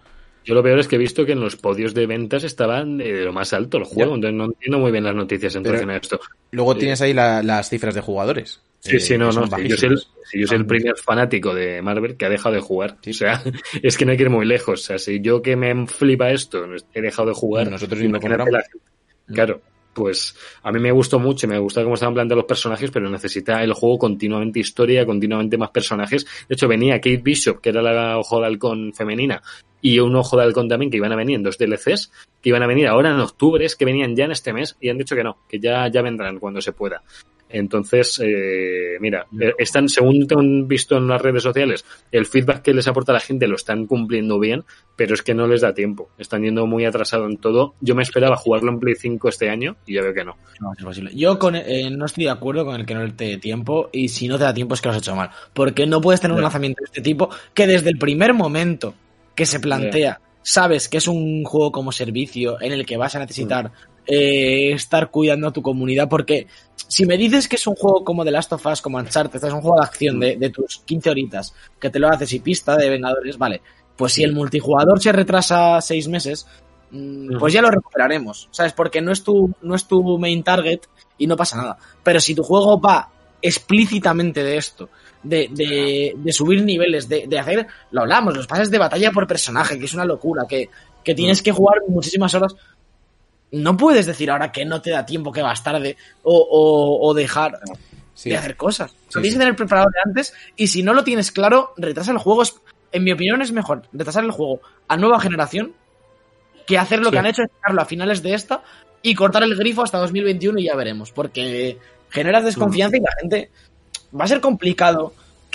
S2: Yo lo peor es que he visto que en los podios de ventas estaban eh, de lo más alto el juego, entonces no entiendo muy bien las noticias en
S3: Pero-
S2: relación a esto.
S3: Luego
S2: Sí.
S3: tienes ahí la- las cifras de jugadores.
S2: Sí,
S3: eh,
S2: sí, no, no. yo, soy el,
S3: bajísimas.
S2: sí, yo soy el primer fanático de Marvel que ha dejado de jugar. O sea, *laughs* es que no hay que ir muy lejos. O sea, si yo que me flipa esto, he dejado de jugar.
S3: Nosotros compramos.
S2: la gente. Claro, pues a mí me gustó mucho, me gusta cómo estaban planteados los personajes, pero necesita el juego continuamente historia, continuamente más personajes. De hecho, venía Kate Bishop, que era la ojo de halcón femenina, y un ojo de halcón también, que iban a venir en dos DLCs, que iban a venir ahora en octubre, es que venían ya en este mes, y han dicho que no, que ya, ya vendrán cuando se pueda. Entonces, eh, mira, eh, están, según te han visto en las redes sociales, el feedback que les aporta la gente lo están cumpliendo bien, pero es que no les da tiempo. Están yendo muy atrasado en todo. Yo me esperaba jugarlo en Play 5 este año y ya veo que no.
S4: No, es imposible. Yo con, eh, no estoy de acuerdo con el que no te dé tiempo y si no te da tiempo es que lo has hecho mal. Porque no puedes tener un lanzamiento de este tipo que desde el primer momento que se plantea sabes que es un juego como servicio en el que vas a necesitar eh, estar cuidando a tu comunidad porque si me dices que es un juego como The Last of Us, como Uncharted, es un juego de acción de, de tus 15 horitas que te lo haces y pista de Vengadores, vale. Pues si el multijugador se retrasa seis meses, mm, pues ya lo recuperaremos, ¿sabes? Porque no es tu, no es tu main target y no pasa nada. Pero si tu juego va explícitamente de esto, de, de, de subir niveles, de, de hacer, lo hablamos, los pases de batalla por personaje, que es una locura, que, que tienes que jugar muchísimas horas. No puedes decir ahora que no te da tiempo, que vas tarde, o, o, o dejar
S3: Sí.
S4: de hacer cosas.
S3: Sí,
S4: tienes
S3: sí.
S4: que tener preparado de antes, y si no lo tienes claro, retrasa el juego. En mi opinión, es mejor retrasar el juego a nueva generación que hacer lo que han hecho, es sacarlo a finales de esta y cortar el grifo hasta 2021 y ya veremos. Porque generas desconfianza y la gente. Va a ser complicado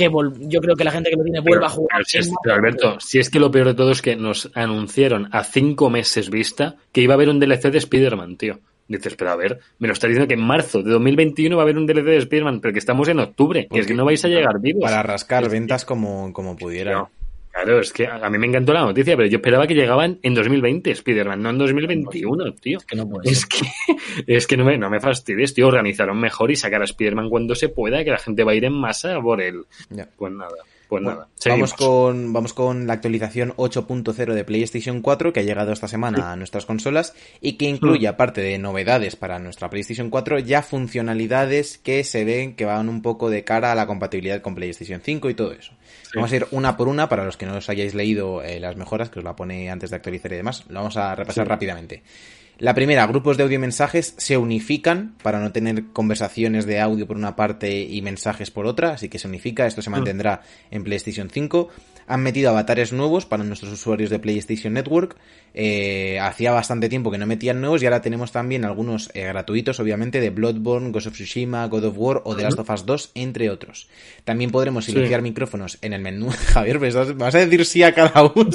S4: que vol- yo creo que la gente que lo tiene vuelva a jugar.
S2: pero si es-
S4: sin-
S2: pero, Alberto, si es que lo peor de todo es que nos anunciaron a cinco meses vista que iba a haber un DLC de Spider-Man, tío. Dices, pero a ver, me lo estás diciendo que en marzo de 2021 va a haber un DLC de Spider-Man, pero que estamos en octubre, que es que no vais a llegar vivos.
S3: Para rascar ventas como, como pudiera.
S2: No. Claro, es que a mí me encantó la noticia, pero yo esperaba que llegaban en 2020 Spider-Man, no en 2021, tío.
S4: que no puede
S2: Es
S4: ser.
S2: que, *laughs* es que no me, no me fastidies, tío. Organizaron mejor y sacar a Spider-Man cuando se pueda, que la gente va a ir en masa por él.
S3: Ya.
S2: Pues nada, pues
S3: Bueno,
S2: nada.
S3: vamos con, vamos con la actualización 8.0 de PlayStation 4 que ha llegado esta semana a nuestras consolas y que incluye,
S2: Mm.
S3: aparte de novedades para nuestra PlayStation 4, ya funcionalidades que se ven que van un poco de cara a la compatibilidad con PlayStation 5 y todo eso. Vamos a ir una por una para los que no os hayáis leído eh, las mejoras, que os la pone antes de actualizar y demás. Lo vamos a repasar
S2: Sí.
S3: rápidamente. La primera, grupos de audio y mensajes se unifican para no tener conversaciones de audio por una parte y mensajes por otra, así que se unifica, esto se mantendrá en PlayStation 5. Han metido avatares nuevos para nuestros usuarios de PlayStation Network. Eh, hacía bastante tiempo que no metían nuevos y ahora tenemos también algunos eh, gratuitos, obviamente, de Bloodborne, Ghost of Tsushima, God of War o The Last of Us 2, entre otros. También podremos
S2: Sí.
S3: silenciar micrófonos en el menú. *laughs* Javier, ¿me estás- ¿me vas a decir sí a cada uno? *laughs*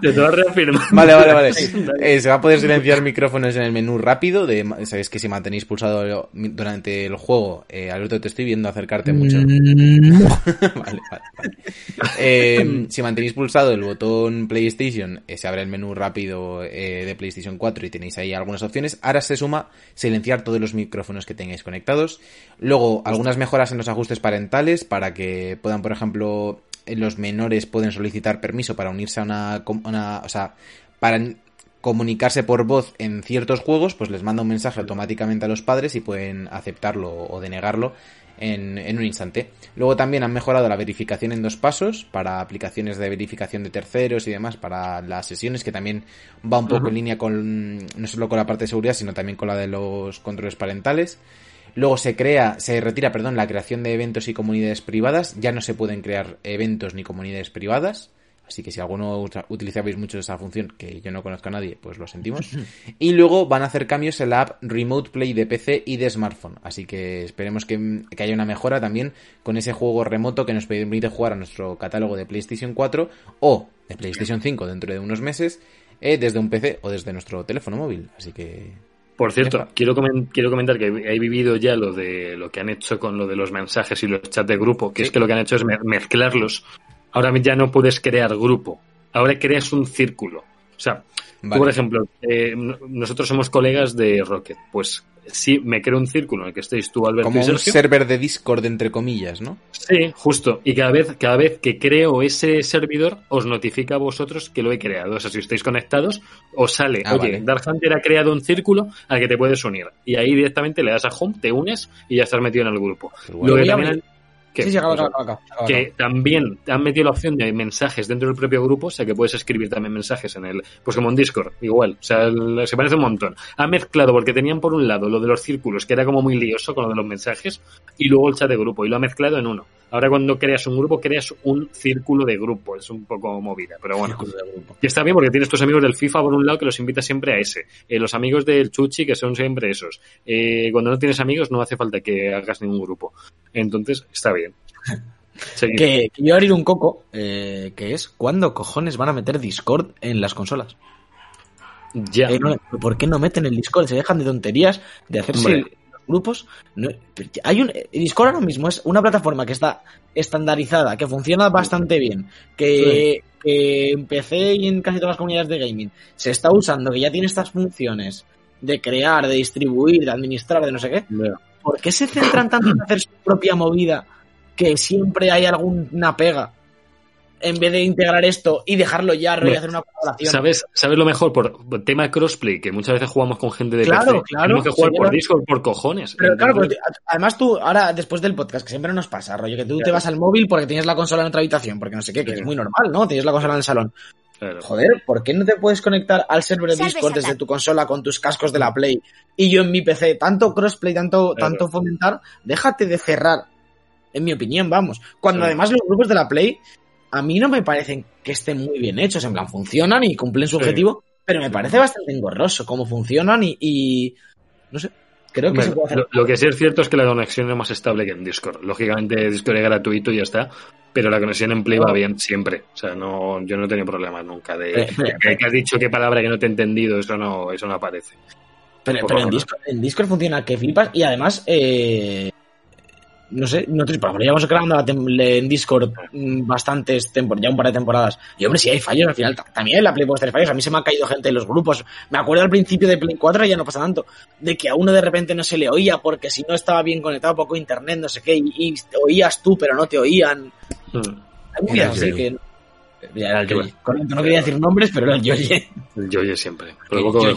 S2: Te tengo que reafirmar.
S3: Vale, vale, vale. *laughs* Eh, se va a poder silenciar micrófonos en el menú rápido. De, Sabéis que si mantenéis pulsado durante el juego, eh, Alberto, te estoy viendo acercarte mucho.
S4: Mm,
S3: vale, vale, vale. Eh, *laughs* si mantenéis pulsado el botón PlayStation, eh, se abre el menú rápido eh, de PlayStation 4 y tenéis ahí algunas opciones. Ahora se suma silenciar todos los micrófonos que tengáis conectados. Luego, algunas mejoras en los ajustes parentales para que puedan, por ejemplo, los menores pueden solicitar permiso para unirse a una, una- o sea, para comunicarse por voz en ciertos juegos, pues les manda un mensaje automáticamente a los padres y pueden aceptarlo o denegarlo en, en un instante. Luego también han mejorado la verificación en dos pasos para aplicaciones de verificación de terceros y demás para las sesiones, que también va un poco en línea con no solo con la parte de seguridad, sino también con la de los controles parentales. Luego se crea, se retira, perdón, la creación de eventos y comunidades privadas. Ya no se pueden crear eventos ni comunidades privadas. Así que si alguno utilizabais mucho esa función, que yo no conozco a nadie, pues lo sentimos. *laughs* Y luego van a hacer cambios en la app Remote Play de PC y de smartphone. Así que esperemos que, que haya una mejora también con ese juego remoto que nos permite jugar a nuestro catálogo de PlayStation 4 o de PlayStation 5 dentro de unos meses eh, desde un PC o desde nuestro teléfono móvil. Así que
S2: Por cierto, quiero, comen- quiero comentar que he vivido ya lo de lo que han hecho con lo de los mensajes y los chats de grupo, que
S3: Sí.
S2: es que lo que han hecho es me- mezclarlos. Ahora ya no puedes crear grupo, ahora creas un círculo. O sea, tú, por ejemplo, eh, no- nosotros somos colegas de Rocket, pues sí, me creo un círculo en el que estéis tú, Alberto
S3: como
S2: y
S3: un server de Discord entre comillas, ¿no?
S2: Sí, justo. Y cada vez, cada vez que creo ese servidor, os notifica a vosotros que lo he creado. O sea, si estáis conectados, os sale,
S3: Ah,
S2: oye,
S3: vale.
S2: Dark Hunter ha creado un círculo al que te puedes unir. Y ahí directamente le das a home, te unes y ya estás metido en el grupo. Lo que también ¿Qué?
S4: Sí, sí, acaba, acaba, acaba, acaba.
S2: que también han metido la opción de mensajes dentro del propio grupo, o sea que puedes escribir también mensajes en el, pues como en Discord, igual, o sea, se parece un montón. Han mezclado, porque tenían por un lado lo de los círculos, que era como muy lioso con lo de los mensajes, y luego el chat de grupo, y lo ha mezclado en uno. Ahora cuando creas un grupo, creas un círculo de grupo, es un poco movida, pero bueno. Y está bien porque tienes tus amigos del FIFA por un lado que los invitas siempre a ese. Eh, los amigos del Chuchi que son siempre esos. Eh, cuando no tienes amigos no hace falta que hagas ningún grupo. Entonces está bien.
S4: Que, que yo abrir un coco, eh, que es ¿cuándo cojones van a meter Discord en las consolas?
S2: Ya.
S4: Eh, no, ¿Por qué no meten el Discord? Se dejan de tonterías, de hacerse
S2: Hombre.
S4: los grupos. No, hay un Discord ahora mismo es una plataforma que está estandarizada, que funciona bastante bien, que, que en PC y en casi todas las comunidades de gaming se está usando, que ya tiene estas funciones de crear, de distribuir, de administrar, de no sé qué. ¿Por qué se centran tanto en hacer su propia movida que siempre hay alguna pega? En vez de integrar esto y dejarlo ya, rollo, y hacer una colaboración.
S2: ¿Sabes, ¿Sabes lo mejor? Por, por tema crossplay, que muchas veces jugamos con gente de
S4: Claro,
S2: PC.
S4: claro,
S2: Tenemos que jugar
S4: sí,
S2: por
S4: pero-
S2: Discord por cojones.
S4: Pero claro, porque además tú, ahora después del podcast, que siempre nos pasa, rollo, que tú te vas al móvil porque tienes la consola en otra habitación, porque no sé qué, que
S2: Sí.
S4: es muy normal, ¿no? Tienes la consola en el salón.
S2: claro.
S4: Joder, ¿por qué no te puedes conectar al server de Discord desde tu consola con tus cascos de la Play y yo en mi PC? Tanto crossplay, tanto,
S2: Claro.
S4: tanto fomentar, déjate de cerrar, en mi opinión, vamos. Cuando
S2: Sí.
S4: además los grupos de la Play, a mí no me parecen que estén muy bien hechos, en plan, funcionan y cumplen su
S2: Sí.
S4: objetivo, pero me parece bastante engorroso cómo funcionan y, y no sé, creo que puede hacer.
S2: lo, que sí es cierto es que la conexión es más estable que en Discord. Lógicamente, Discord es gratuito y ya está. Pero la conexión en Play va bien siempre. O sea, no, yo no he tenido problemas nunca de
S4: Pero- pero-
S2: que, que has dicho qué palabra que no te he entendido. Eso no, eso no aparece.
S4: Pero, en. Discord, en Discord funciona que flipas y además, eh, no sé, nosotros, por ejemplo, llevamos grabando en Discord mm, bastantes temporadas, ya un par de temporadas. Y hombre, si hay fallos al final, ta- también en la Play puede tener fallos. A mí se me ha caído gente en los grupos. Me acuerdo al principio de Play 4, ya no pasa tanto, de que a uno de repente no se le oía porque si no estaba bien conectado, poco internet, no sé qué, y, te oías tú, pero no te oían.
S2: Mm.
S4: Hay
S3: el
S4: así que. Ya era el
S2: Qué
S4: Yoyo. Correcto, no quería decir nombres, pero era el Yoyo.
S2: El Yoye siempre. Por
S4: El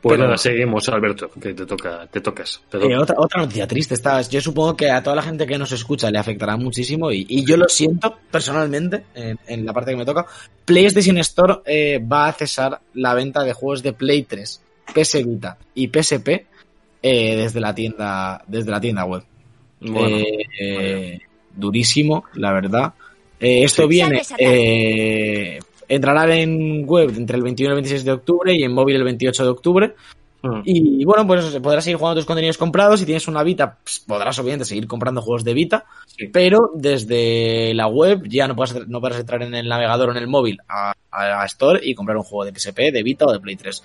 S2: Pues
S4: Pero-
S2: nada, seguimos, Alberto, que te toca, te tocas. te
S4: Eh,
S2: toca.
S4: otra, otra noticia triste. Esta, yo supongo que a toda la gente que nos escucha le afectará muchísimo y, y yo lo siento personalmente en, en la parte que me toca. PlayStation Store eh, va a cesar la venta de juegos de Play 3, PS Vita y PSP eh, desde la tienda desde la tienda web.
S2: Bueno,
S4: durísimo, la verdad. Eh, esto viene,
S1: Salve, Satán.
S4: eh, entrará en web entre el 21 y el 26 de octubre y en móvil el 28 de octubre.
S2: Mm.
S4: Y bueno, pues podrás seguir jugando tus contenidos comprados. Si tienes una Vita, pues, podrás obviamente seguir comprando juegos de Vita.
S2: Sí.
S4: Pero desde la web ya no podrás, no podrás entrar en el navegador o en el móvil a, a- a Store y comprar un juego de PSP, de Vita o de Play 3.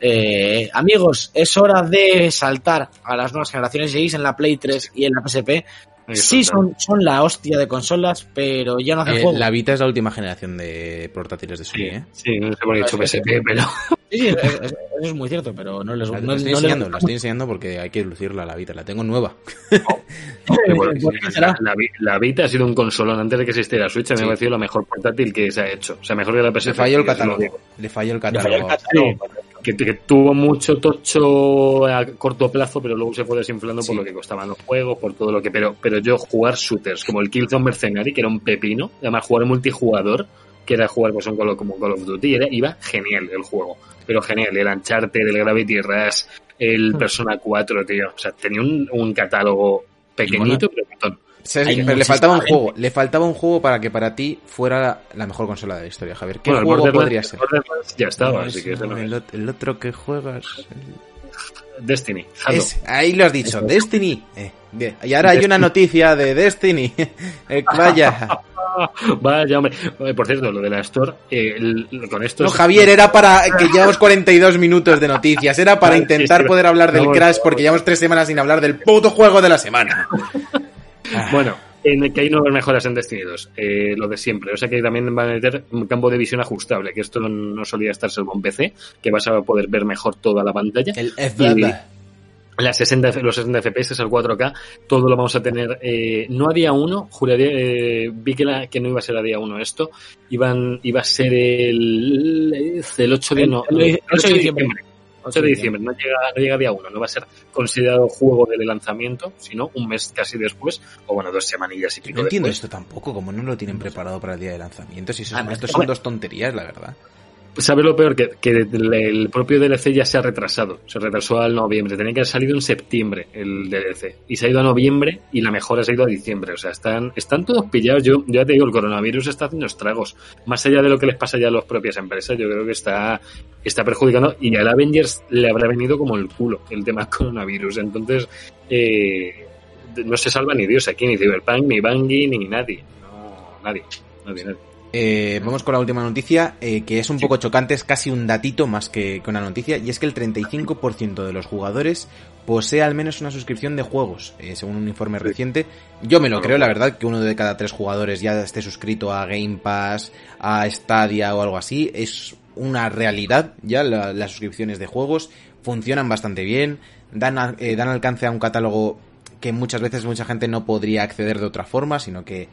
S4: Eh, amigos, es hora de saltar a las nuevas generaciones. Seguís en la Play 3 y en la PSP. Sí, son, son la hostia de consolas, pero ya no hacen
S3: Eh,
S4: juego.
S3: la Vita es la última generación de portátiles de Sony,
S2: Sí,
S3: ¿eh?
S2: sí, no sé por qué he dicho PSP, pero
S4: Sí, sí, es- es- eso es muy cierto, pero no les
S3: La,
S4: no,
S3: estoy
S4: no les-
S3: enseñando, la estoy enseñando porque hay que lucirla la Vita. La tengo nueva.
S2: Bueno,
S4: ¿Por qué *laughs*
S2: la, la Vi- la Vita ha sido un consolón antes de que existiera la Switch. A mí
S3: Sí.
S2: me ha parecido la mejor portátil que se ha hecho. O sea, mejor que la PSP.
S3: Le falló el catálogo. Le falló el
S4: Le falló el
S3: catálogo.
S2: Que, que tuvo mucho tocho a corto plazo, pero luego se fue desinflando
S3: Sí.
S2: por lo que costaban los juegos, por todo lo que. Pero, pero yo jugar shooters como el Killzone Mercenary, que era un pepino, además jugar multijugador, que era jugar pues, un como Call of Duty, era, iba genial el juego. Pero genial, el Uncharted, el Gravity Rush, el
S3: Hmm.
S2: Persona 4, tío. O sea, tenía un, un catálogo pequeñito, pero montón.
S3: Pero le faltaba un juego. Le faltaba un juego para que para ti fuera la, la mejor consola de la historia, Javier. ¿Qué
S2: Bueno, el
S3: juego
S2: Borderlands-
S3: podría
S2: el
S3: ser?
S2: Ya estaba,
S3: No,
S2: así que
S3: no, el, el otro que juegas.
S2: Destiny.
S3: Es- ahí lo has dicho, Destiny. Eh, bien. Y ahora hay una noticia de Destiny. *laughs* Eh, vaya. *laughs*
S2: Vaya, hombre. Eh, Por cierto, lo de la Store, eh, el- con esto.
S3: No, Javier, era para que llevamos 42 minutos de noticias. Era para *laughs* intentar poder hablar del Crash porque llevamos tres semanas sin hablar del puto juego de la semana.
S2: Bueno, en el que hay nuevas mejoras en Destiny 2, eh, lo de siempre. O sea que también van a meter un campo de visión ajustable, que esto no, solía estar salvo en PC, que vas a poder ver mejor toda la pantalla.
S3: El
S2: las 60, F- los 60 FPS, el 4K, todo lo vamos a tener, eh, no a día 1, juraría, eh, vi que, la- que no iba a ser a día 1 esto, iban, iba a ser el, el 8 de, no,
S4: el 8 de diciembre.
S2: 8 de diciembre, no llega, no llega día 1, no va a ser considerado juego de lanzamiento, sino un mes casi después, o bueno, dos semanillas y pico
S3: No entiendo
S2: después.
S3: esto tampoco, como no lo tienen preparado para el día de lanzamiento. Si eso-
S4: Además,
S3: estos
S4: es
S3: son dos tonterías, la verdad.
S2: ¿Sabes lo peor? Que, que el, propio DLC ya se ha retrasado. Se retrasó al noviembre. Tenía que haber salido en septiembre el DLC. Y se ha ido a noviembre y la mejora se ha ido a diciembre. O sea, están, están todos pillados. Yo, yo ya te digo, el coronavirus está haciendo estragos. Más allá de lo que les pasa ya a las propias empresas, yo creo que está, está perjudicando. Y al Avengers le habrá venido como el culo el tema del coronavirus. Entonces, eh, no se salva ni Dios aquí, ni Cyberpunk, ni Bungie, ni nadie. No, nadie. Nadie, nadie.
S3: Eh, vamos con la última noticia, eh, que es un poco chocante, es casi un datito más que, que una noticia, y es que el 35% de los jugadores posee al menos una suscripción de juegos, eh, según un informe reciente. Yo me lo creo, la verdad, que uno de cada tres jugadores ya esté suscrito a Game Pass, a Stadia o algo así. Es una realidad ya la- las suscripciones de juegos, funcionan bastante bien, dan, a- eh, dan alcance a un catálogo que muchas veces mucha gente no podría acceder de otra forma, sino que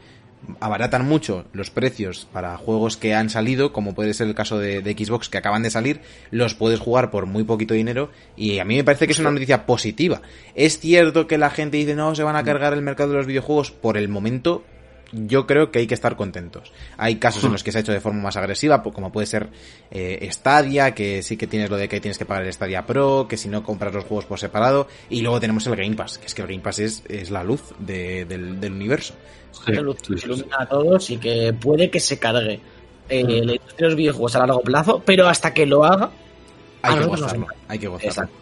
S3: abaratan mucho los precios para juegos que han salido, como puede ser el caso de, de Xbox que acaban de salir, los puedes jugar por muy poquito dinero y a mí me parece que es una noticia positiva. Es cierto que la gente dice no, se van a cargar el mercado de los videojuegos por el momento. Yo creo que hay que estar contentos. Hay casos en los que se ha hecho de forma más agresiva, como puede ser eh, Stadia, que sí que tienes lo de que tienes que pagar el Stadia Pro, que si no compras los juegos por separado, y luego tenemos el Game Pass, que es que el Game Pass es, es la luz de- del, del universo.
S2: Sí,
S4: que luz-
S2: sí, sí.
S4: ilumina a todos y que puede que se cargue eh, la industria de los videojuegos a largo plazo, pero hasta que lo haga,
S3: Hay que gozarlo, hay que gozarlo.
S4: Exacto.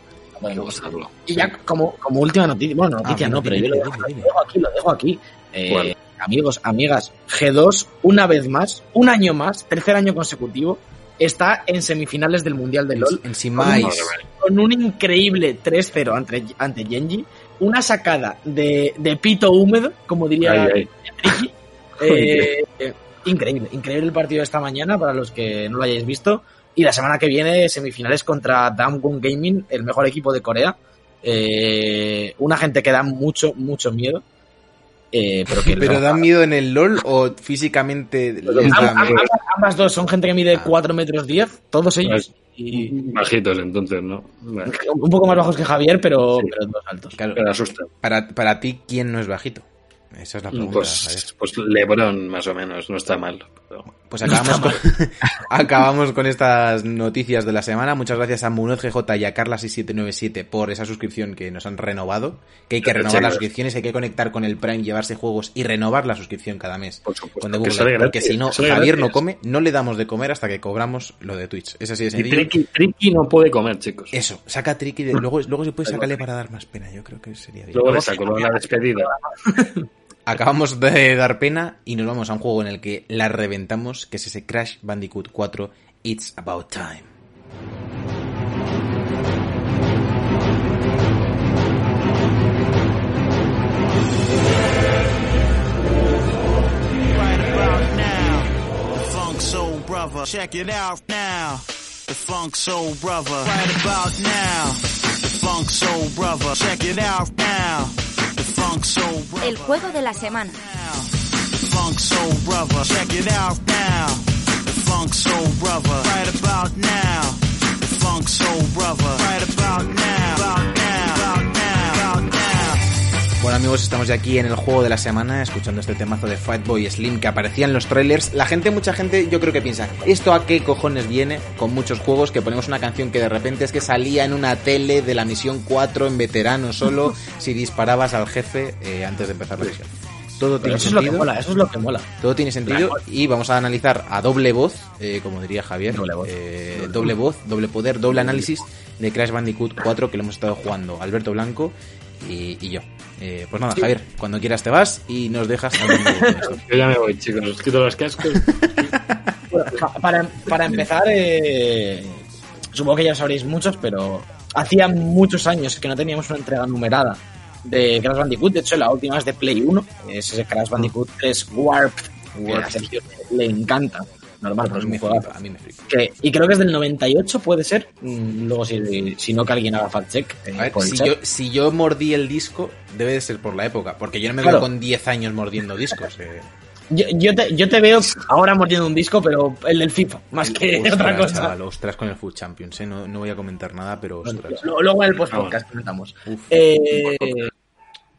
S2: Hay que gozarlo.
S4: Y ya como, como última noticia, bueno, noticia
S3: Ah,
S4: no,
S3: dime,
S4: pero yo lo dejo,
S3: dime,
S4: lo dejo aquí, lo dejo aquí. Eh. Amigos, amigas, G2, una vez más, un año más, tercer año consecutivo, está en semifinales del Mundial de LOL
S3: En, Simais,
S4: con un increíble 3-0 ante, ante Genji, una sacada de, de pito húmedo, como diría
S2: Ay, ay.
S4: Ricky. *laughs* Eh, eh, increíble, increíble el partido de esta mañana para los que no lo hayáis visto. Y la semana que viene, semifinales contra Damwon Gaming, el mejor equipo de Corea. Eh, una gente que da mucho, mucho miedo. Eh, pero que
S3: ¿Pero da miedo en el LOL o físicamente les
S4: Am-
S3: da
S4: am-
S3: miedo?
S4: ambas, ambas dos son gente que mide
S3: Ah.
S4: 4 metros 10, todos ellos. Y
S2: Bajitos entonces, ¿no? Bueno,
S4: un poco más bajos que Javier, pero,
S2: Sí.
S4: pero dos altos.
S3: Claro,
S2: pero asusta.
S3: para, para ti, ¿quién no es bajito? Esa es la pregunta.
S2: Pues, pues Lebron, más o menos, no está mal. pero-
S3: pues acabamos con, *laughs* acabamos con estas noticias de la semana. Muchas gracias a Munoz GJ y a Carla6797 por esa suscripción que nos han renovado. Que hay que renovar las suscripciones, hay que conectar con el Prime, llevarse juegos y renovar la suscripción cada mes.
S2: Por supuesto,
S3: Con Google,
S2: sale
S3: porque
S2: gratis,
S3: si no, Javier no
S2: gratis.
S3: come, no le damos de comer hasta que cobramos lo de Twitch. Es así de
S2: Y
S3: sencillo.
S2: Triki, Triki no puede comer, chicos.
S3: Eso, saca Tricky. de- luego, luego se puede sacarle para dar más pena. Yo creo que sería bien.
S2: Luego le saco luego la despedida. *laughs*
S3: Acabamos de dar pena y nos vamos a un juego en el que la reventamos, que es ese Crash Bandicoot 4 It's About Time.
S5: check it out now. The Funk Soul Brother, right about now. The Funk Soul Brother, check it out now.
S1: El juego de la semana.
S3: Bueno amigos, estamos ya aquí en el juego de la semana, escuchando este temazo de Fatboy Slim que aparecía en los trailers. La gente, mucha gente, yo creo que piensa, ¿esto a qué cojones viene? Con muchos juegos que ponemos una canción que de repente es que salía en una tele de la misión 4 en veterano solo *laughs* si disparabas al jefe eh, antes de empezar la misión. Todo tiene
S4: eso es lo que
S3: sentido.
S4: mola, eso es lo que mola.
S3: Todo tiene sentido y vamos a analizar a doble voz, eh, como diría Javier.
S4: Doble voz.
S3: eh, doble voz, doble poder, doble análisis de Crash Bandicoot 4 que lo hemos estado jugando Alberto Blanco y, y yo. Eh, pues nada, Javier, cuando quieras te vas y nos dejas. *laughs*
S2: Yo ya me voy, chicos. Os quito los cascos.
S4: Bueno, para, para empezar, eh, supongo que ya sabréis muchos, pero hacía muchos años que no teníamos una entrega numerada de Crash Bandicoot. De hecho, la última es de Play 1, es ese Crash Bandicoot 3 Warped, que a Sergio le encanta. Normal, pero es un juego.
S3: a mí me flipa.
S4: Que, y creo que es del 98, puede ser. Mm, Luego, si, si no, que alguien haga fact check. eh,
S3: ver, si yo, si yo mordí el disco, debe de ser por la época, porque yo no me
S4: Claro.
S3: veo con 10 años mordiendo discos. eh.
S4: Yo, yo te, yo te veo ahora mordiendo un disco, pero el del FIFA, más que
S3: Ostras,
S4: otra cosa.
S3: chaval, ostras con el Food Champions, eh. no, no voy a comentar nada, pero ostras.
S4: Luego luego en el post-podcast comentamos.
S3: Uf.
S4: Eh,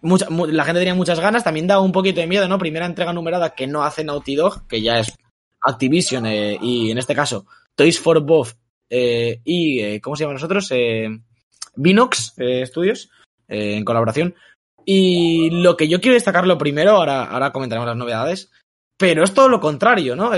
S4: mucha- la gente tenía muchas ganas, también da un poquito de miedo, ¿no? Primera entrega numerada que no hace Naughty Dog, que ya es Activision eh, y en este caso Toys for Bob eh, y, eh, ¿cómo se llama nosotros? Vinox Studios, en colaboración. Y lo que yo quiero destacar lo primero, ahora, ahora comentaremos las novedades, pero es todo lo contrario, ¿no?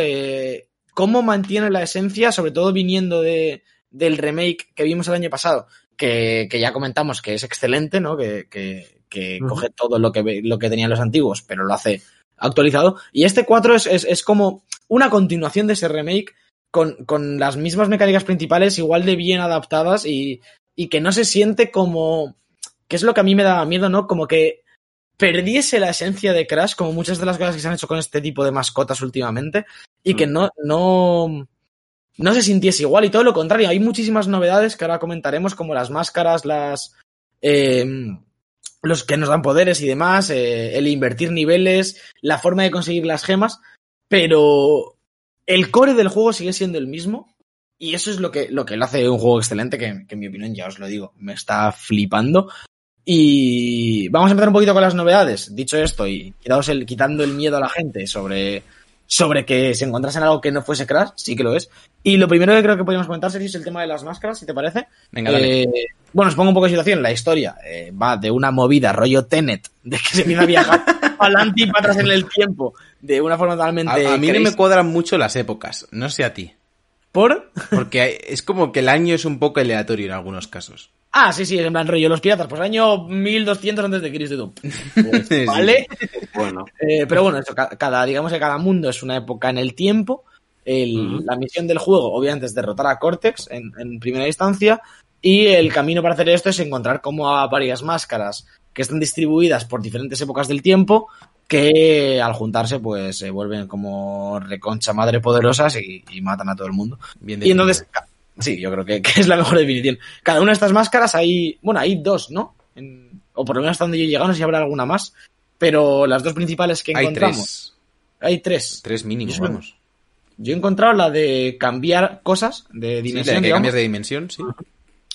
S4: ¿Cómo mantiene la esencia, sobre todo viniendo de, del remake que vimos el año pasado? Que, que ya comentamos que es excelente, ¿no? Que, que, coge todo lo que, lo que tenían los antiguos, pero lo hace actualizado. Y este 4 es, es, es como una continuación de ese remake con, con las mismas mecánicas principales, igual de bien adaptadas y, y que no se siente como. que es lo que a mí me daba miedo, ¿no? Como que perdiese la esencia de Crash, como muchas de las cosas que se han hecho con este tipo de mascotas últimamente, y que
S2: Mm.
S4: no, no, no se sintiese igual, y todo lo contrario, hay muchísimas novedades que ahora comentaremos, como las máscaras, las eh, los que nos dan poderes y demás, eh, el invertir niveles, la forma de conseguir las gemas, pero el core del juego sigue siendo el mismo. Y eso es lo que, lo que lo hace un juego excelente, que, que en mi opinión, ya os lo digo, me está flipando. Y vamos a empezar un poquito con las novedades. Dicho esto, y el, quitando el miedo a la gente sobre, sobre que se encontrasen algo que no fuese Crash, sí que lo es. Y lo primero que creo que podríamos comentar, Sergio, es el tema de las máscaras, si te parece.
S3: Venga, dale.
S4: Eh, bueno, os pongo un poco de situación. La historia eh, va de una movida rollo Tenet, *laughs* de que se empieza a viajar *laughs* para adelante y para atrás en el tiempo, de una forma totalmente.
S3: a, a mí no me cuadran mucho las épocas, no sé a ti.
S4: ¿Por?
S3: Porque es como que el año es un poco aleatorio en algunos casos.
S4: Ah, sí, sí, en plan rollo los piratas, pues año 1200 antes de Cristo. Pues, *laughs* vale.
S2: Bueno,
S4: Eh, pero bueno, eso, ca- cada, digamos que cada mundo es una época en el tiempo. El-. La misión del juego, obviamente, es derrotar a Cortex en, en primera instancia. Y el camino para hacer esto es encontrar como a varias máscaras que están distribuidas por diferentes épocas del tiempo que al juntarse pues se vuelven como reconcha madre poderosas y, y matan a todo el mundo.
S3: Bien
S4: Y entonces, ca- sí, yo creo que, *laughs* que es la mejor definición. Cada una de estas máscaras hay, bueno, hay dos, ¿no? En- o por lo menos hasta donde yo he llegado, no sé si habrá alguna más. Pero las dos principales que
S3: hay
S4: encontramos.
S3: tres.
S4: Hay tres.
S3: Tres mínimos, vamos.
S4: Yo he encontrado la de cambiar cosas de
S3: Sí,
S4: dimensión,
S3: la que
S4: digamos,
S3: cambias de dimensión, sí.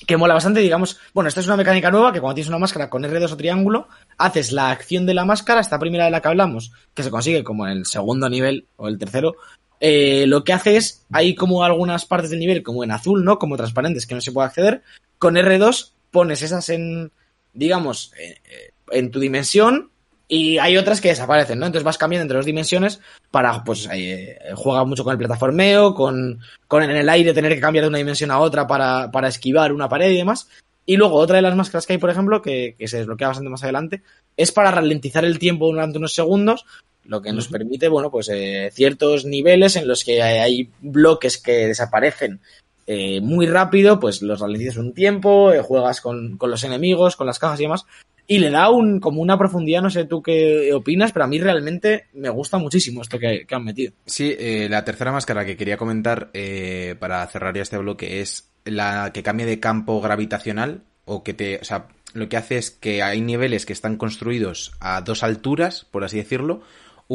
S4: que mola bastante, digamos. Bueno, esta es una mecánica nueva que cuando tienes una máscara con R2 o triángulo, haces la acción de la máscara, esta primera de la que hablamos, que se consigue como en el segundo nivel o el tercero, eh, lo que hace es, hay como algunas partes del nivel como en azul, ¿no? Como transparentes que no se puede acceder. Con R2 pones esas en, digamos, eh, eh, en tu dimensión y hay otras que desaparecen, ¿no? Entonces vas cambiando entre dos dimensiones para, pues, eh, juega mucho con el plataformeo, con, con en el aire tener que cambiar de una dimensión a otra para, para esquivar una pared y demás. Y luego otra de las máscaras que hay, por ejemplo, que, que se desbloquea bastante más adelante, es para ralentizar el tiempo durante unos segundos, lo que nos permite, bueno, pues eh, ciertos niveles en los que hay, bloques que desaparecen eh, muy rápido, pues los ralentizas un tiempo, eh, juegas con, con los enemigos, con las cajas y demás, y le da un, como una profundidad, no sé tú qué opinas, pero a mí realmente me gusta muchísimo esto que, que han metido.
S3: Sí, eh, la tercera máscara que quería comentar eh, para cerrar ya este bloque es la que cambia de campo gravitacional o que te, o sea, lo que hace es que hay niveles que están construidos a dos alturas, por así decirlo.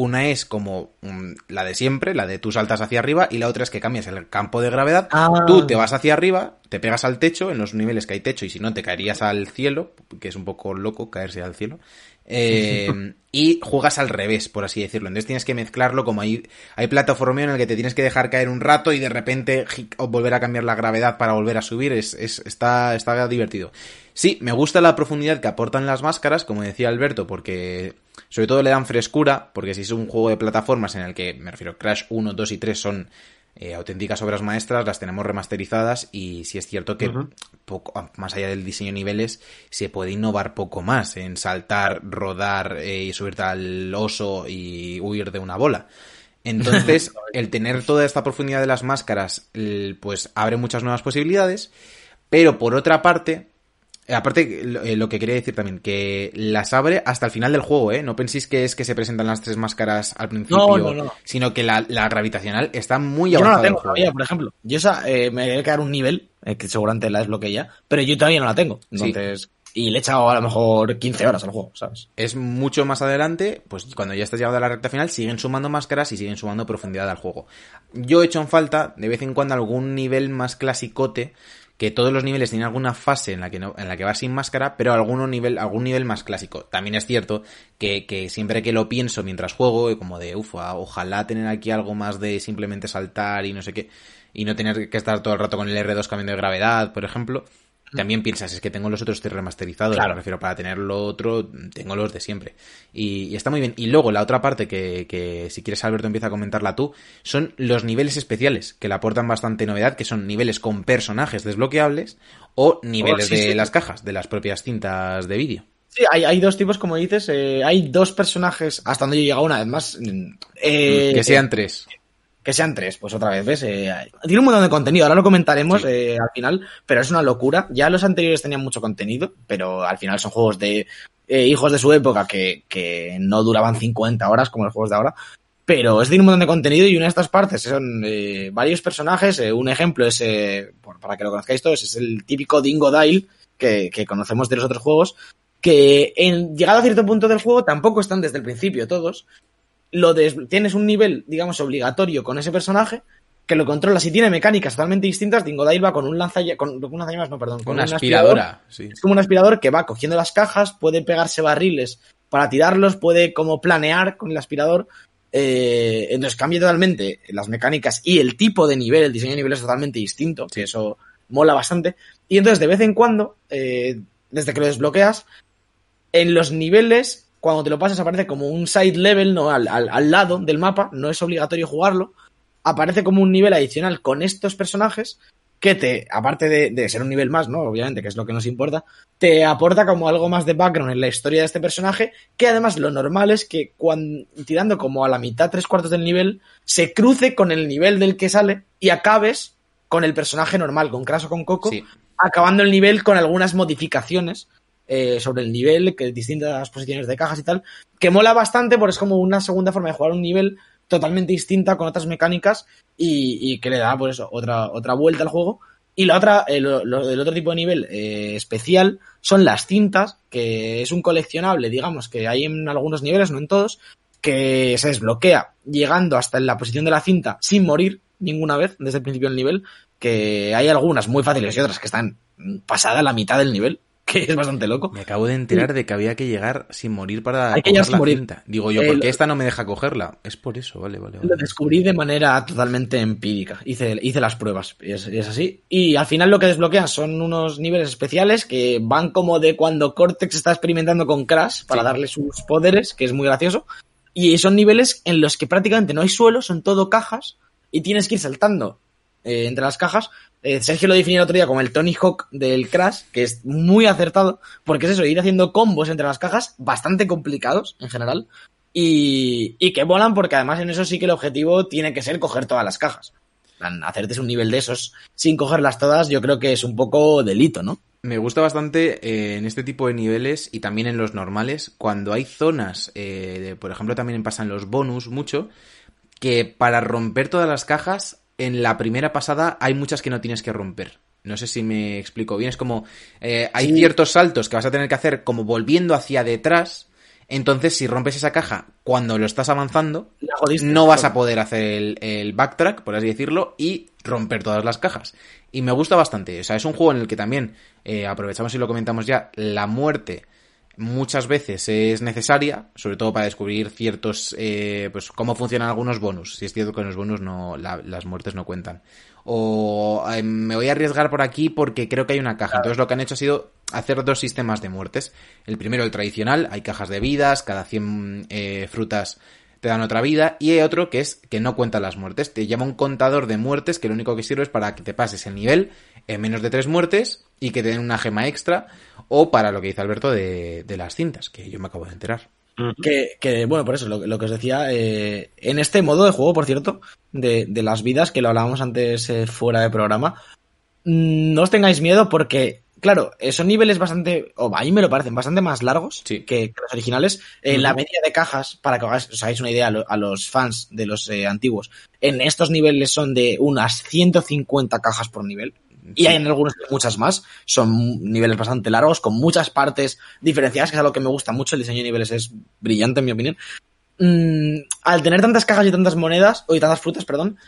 S3: Una es como mm, la de siempre, la de tú saltas hacia arriba, y la otra es que cambias el campo de gravedad.
S4: Ah.
S3: Tú te vas hacia arriba, te pegas al techo, en los niveles que hay techo, y si no, te caerías al cielo, que es un poco loco caerse al cielo. Eh, *laughs* y juegas al revés, por así decirlo. Entonces tienes que mezclarlo como hay, hay plataformeo en el que te tienes que dejar caer un rato y de repente volver a cambiar la gravedad para volver a subir. Es, es- está, está divertido. Sí, me gusta la profundidad que aportan las máscaras, como decía Alberto, porque sobre todo le dan frescura, porque si es un juego de plataformas en el que, me refiero, Crash 1, 2 y 3 son eh, auténticas obras maestras, las tenemos remasterizadas y sí es cierto que poco, más allá del diseño de niveles se puede innovar poco más en saltar, rodar eh, y subirte al oso y huir de una bola. Entonces, *laughs* el tener toda esta profundidad de las máscaras, pues abre muchas nuevas posibilidades, pero por otra parte, Aparte, lo, eh, lo que quería decir también, que las abre hasta el final del juego, ¿eh? No penséis que es que se presentan las tres máscaras al principio,
S4: no, no.
S3: sino que la, la gravitacional está muy
S4: Yo no
S3: avanzada.
S4: la tengo todavía, por ejemplo. Yo esa, eh, me debe quedar un nivel, eh, que seguramente la desbloqueé ya, pero yo todavía no la tengo.
S3: Sí.
S4: Entonces, y le he echado a lo mejor 15 horas al juego, ¿sabes?
S3: es mucho más adelante, pues cuando ya estás llegado a la recta final, siguen sumando máscaras y siguen sumando profundidad al juego. Yo he hecho en falta, de vez en cuando, algún nivel más clasicote, que todos los niveles tienen alguna fase en la que no, en la que va sin máscara, pero alguno nivel, algún nivel más clásico. También es cierto que, que siempre que lo pienso mientras juego, como de ufa, ojalá tener aquí algo más de simplemente saltar y no sé qué, y no tener que estar todo el rato con el R2 cambiando de gravedad, por ejemplo. También piensas, es que tengo los otros tres remasterizados,
S4: Claro.
S3: me refiero, para tener lo otro, tengo los de siempre. Y, y está muy bien. Y luego la otra parte que, que si quieres Alberto empieza a comentarla tú, son los niveles especiales, que le aportan bastante novedad, que son niveles con personajes desbloqueables o niveles
S4: Oh, sí,
S3: de
S4: sí.
S3: las cajas, de las propias cintas de vídeo.
S4: Sí, hay, hay dos tipos, como dices. eh, hay dos personajes, hasta donde yo he llegado una vez más. mm, eh,
S3: que sean tres.
S4: Que sean tres, pues otra vez, ¿ves? Eh, tiene un montón de contenido, ahora lo comentaremos
S3: Sí.
S4: eh, al final, pero es una locura. Ya los anteriores tenían mucho contenido, pero al final son juegos de eh, hijos de su época que, que no duraban 50 horas como los juegos de ahora. Pero es tiene un montón de contenido y una de estas partes son eh, varios personajes. eh, un ejemplo es, eh, por- para que lo conozcáis todos, es el típico Dingo Dile que, que conocemos de los otros juegos, que en, llegado a cierto punto del juego tampoco están desde el principio todos, lo tienes un nivel, digamos, obligatorio con ese personaje, que lo controlas y tiene mecánicas totalmente distintas. Dingodile va con un lanzallamas, con un lanzallamas, no, perdón, con
S3: Una
S4: un
S3: aspiradora, sí.
S4: Es como un aspirador que va cogiendo las cajas, puede pegarse barriles para tirarlos, puede como planear con el aspirador. Eh, entonces cambia totalmente las mecánicas y el tipo de nivel, el diseño de nivel es totalmente distinto, que eso mola bastante. Y entonces de vez en cuando, eh, desde que lo desbloqueas, en los niveles, cuando te lo pasas, aparece como un side level, ¿no? Al, al- al lado del mapa, no es obligatorio jugarlo. Aparece como un nivel adicional con estos personajes que te, aparte de, de ser un nivel más, ¿no? Obviamente, que es lo que nos importa, te aporta como algo más de background en la historia de este personaje, que además lo normal es que cuando, tirando como a la mitad, tres cuartos del nivel, se cruce con el nivel del que sale y acabes con el personaje normal, con Crash o con Coco,
S3: Sí.
S4: acabando el nivel con algunas modificaciones eh, sobre el nivel, que distintas posiciones de cajas y tal, que mola bastante porque es como una segunda forma de jugar un nivel totalmente distinta con otras mecánicas y, y que le da pues eso, otra, otra vuelta al juego. Y la otra, eh, lo- lo- el otro tipo de nivel eh, especial son las cintas, que es un coleccionable, digamos, que hay en algunos niveles, no en todos, que se desbloquea llegando hasta la posición de la cinta sin morir ninguna vez desde el principio del nivel, que hay algunas muy fáciles y otras que están pasada la mitad del nivel, *laughs* que es bastante loco.
S3: Me acabo de enterar de que había que llegar sin morir para
S4: Hay que llegar
S3: coger
S4: sin
S3: la
S4: morir.
S3: cinta. Digo yo,
S4: Eh,
S3: ¿por qué
S4: lo-
S3: esta no me deja cogerla? Es por eso, vale, vale.
S4: Lo
S3: vale.
S4: descubrí de manera totalmente empírica. Hice, hice las pruebas, y es, y es así. Y al final lo que desbloquean son unos niveles especiales que van como de cuando Cortex está experimentando con Crash para darle sus poderes, que es muy gracioso. Y son niveles en los que prácticamente no hay suelo, son todo cajas, y tienes que ir saltando eh, entre las cajas. Eh, Sergio lo definió el otro día como el Tony Hawk del Crash, que es muy acertado, porque es eso, ir haciendo combos entre las cajas, bastante complicados en general, y, que volan porque además en eso sí que el objetivo tiene que ser coger todas las cajas. Hacerte un nivel de esos sin cogerlas todas, yo creo que es un poco delito, ¿no?
S3: Me gusta bastante eh, en este tipo de niveles y también en los normales, cuando hay zonas, eh, por ejemplo también pasa en los bonus mucho, que para romper todas las cajas, en la primera pasada hay muchas que no tienes que romper. No sé si me explico bien, es como eh, hay
S4: Sí.
S3: ciertos saltos que vas a tener que hacer como volviendo hacia detrás, entonces si rompes esa caja cuando lo estás avanzando,
S4: jodiste.
S3: no vas a poder hacer el, el backtrack, por así decirlo, y romper todas las cajas. Y me gusta bastante. O sea, es un juego en el que también, eh, aprovechamos y lo comentamos ya, la muerte muchas veces es necesaria, sobre todo para descubrir ciertos, eh, pues cómo funcionan algunos bonus. Si es cierto que en los bonus no, la- las muertes no cuentan. O eh, me voy a arriesgar por aquí porque creo que hay una caja. Entonces lo que han hecho ha sido hacer dos sistemas de muertes. El primero, el tradicional, hay cajas de vidas, cada 100 eh, frutas te dan otra vida. Y hay otro que es que no cuenta las muertes. Te llama un contador de muertes que lo único que sirve es para que te pases el nivel en menos de tres muertes y que te den una gema extra. O para lo que dice Alberto de, de las cintas, que yo me acabo de enterar.
S4: Que, que, bueno, por eso, lo, lo que os decía, eh, en este modo de juego, por cierto, de, de las vidas, que lo hablábamos antes eh, fuera de programa, mm, no os tengáis miedo porque, claro, eh, son niveles bastante, o a mí me lo parecen, bastante más largos
S3: Sí.
S4: que, que los originales. Eh, La media de cajas, para que os, hagáis una idea a, lo- a los fans de los eh, antiguos, en estos niveles son de unas 150 cajas por nivel. Y hay en algunos muchas más. Son niveles bastante largos, con muchas partes diferenciadas, que es algo que me gusta mucho. El diseño de niveles es brillante, en mi opinión. Mm, al tener tantas cajas y tantas monedas, o y tantas frutas, perdón,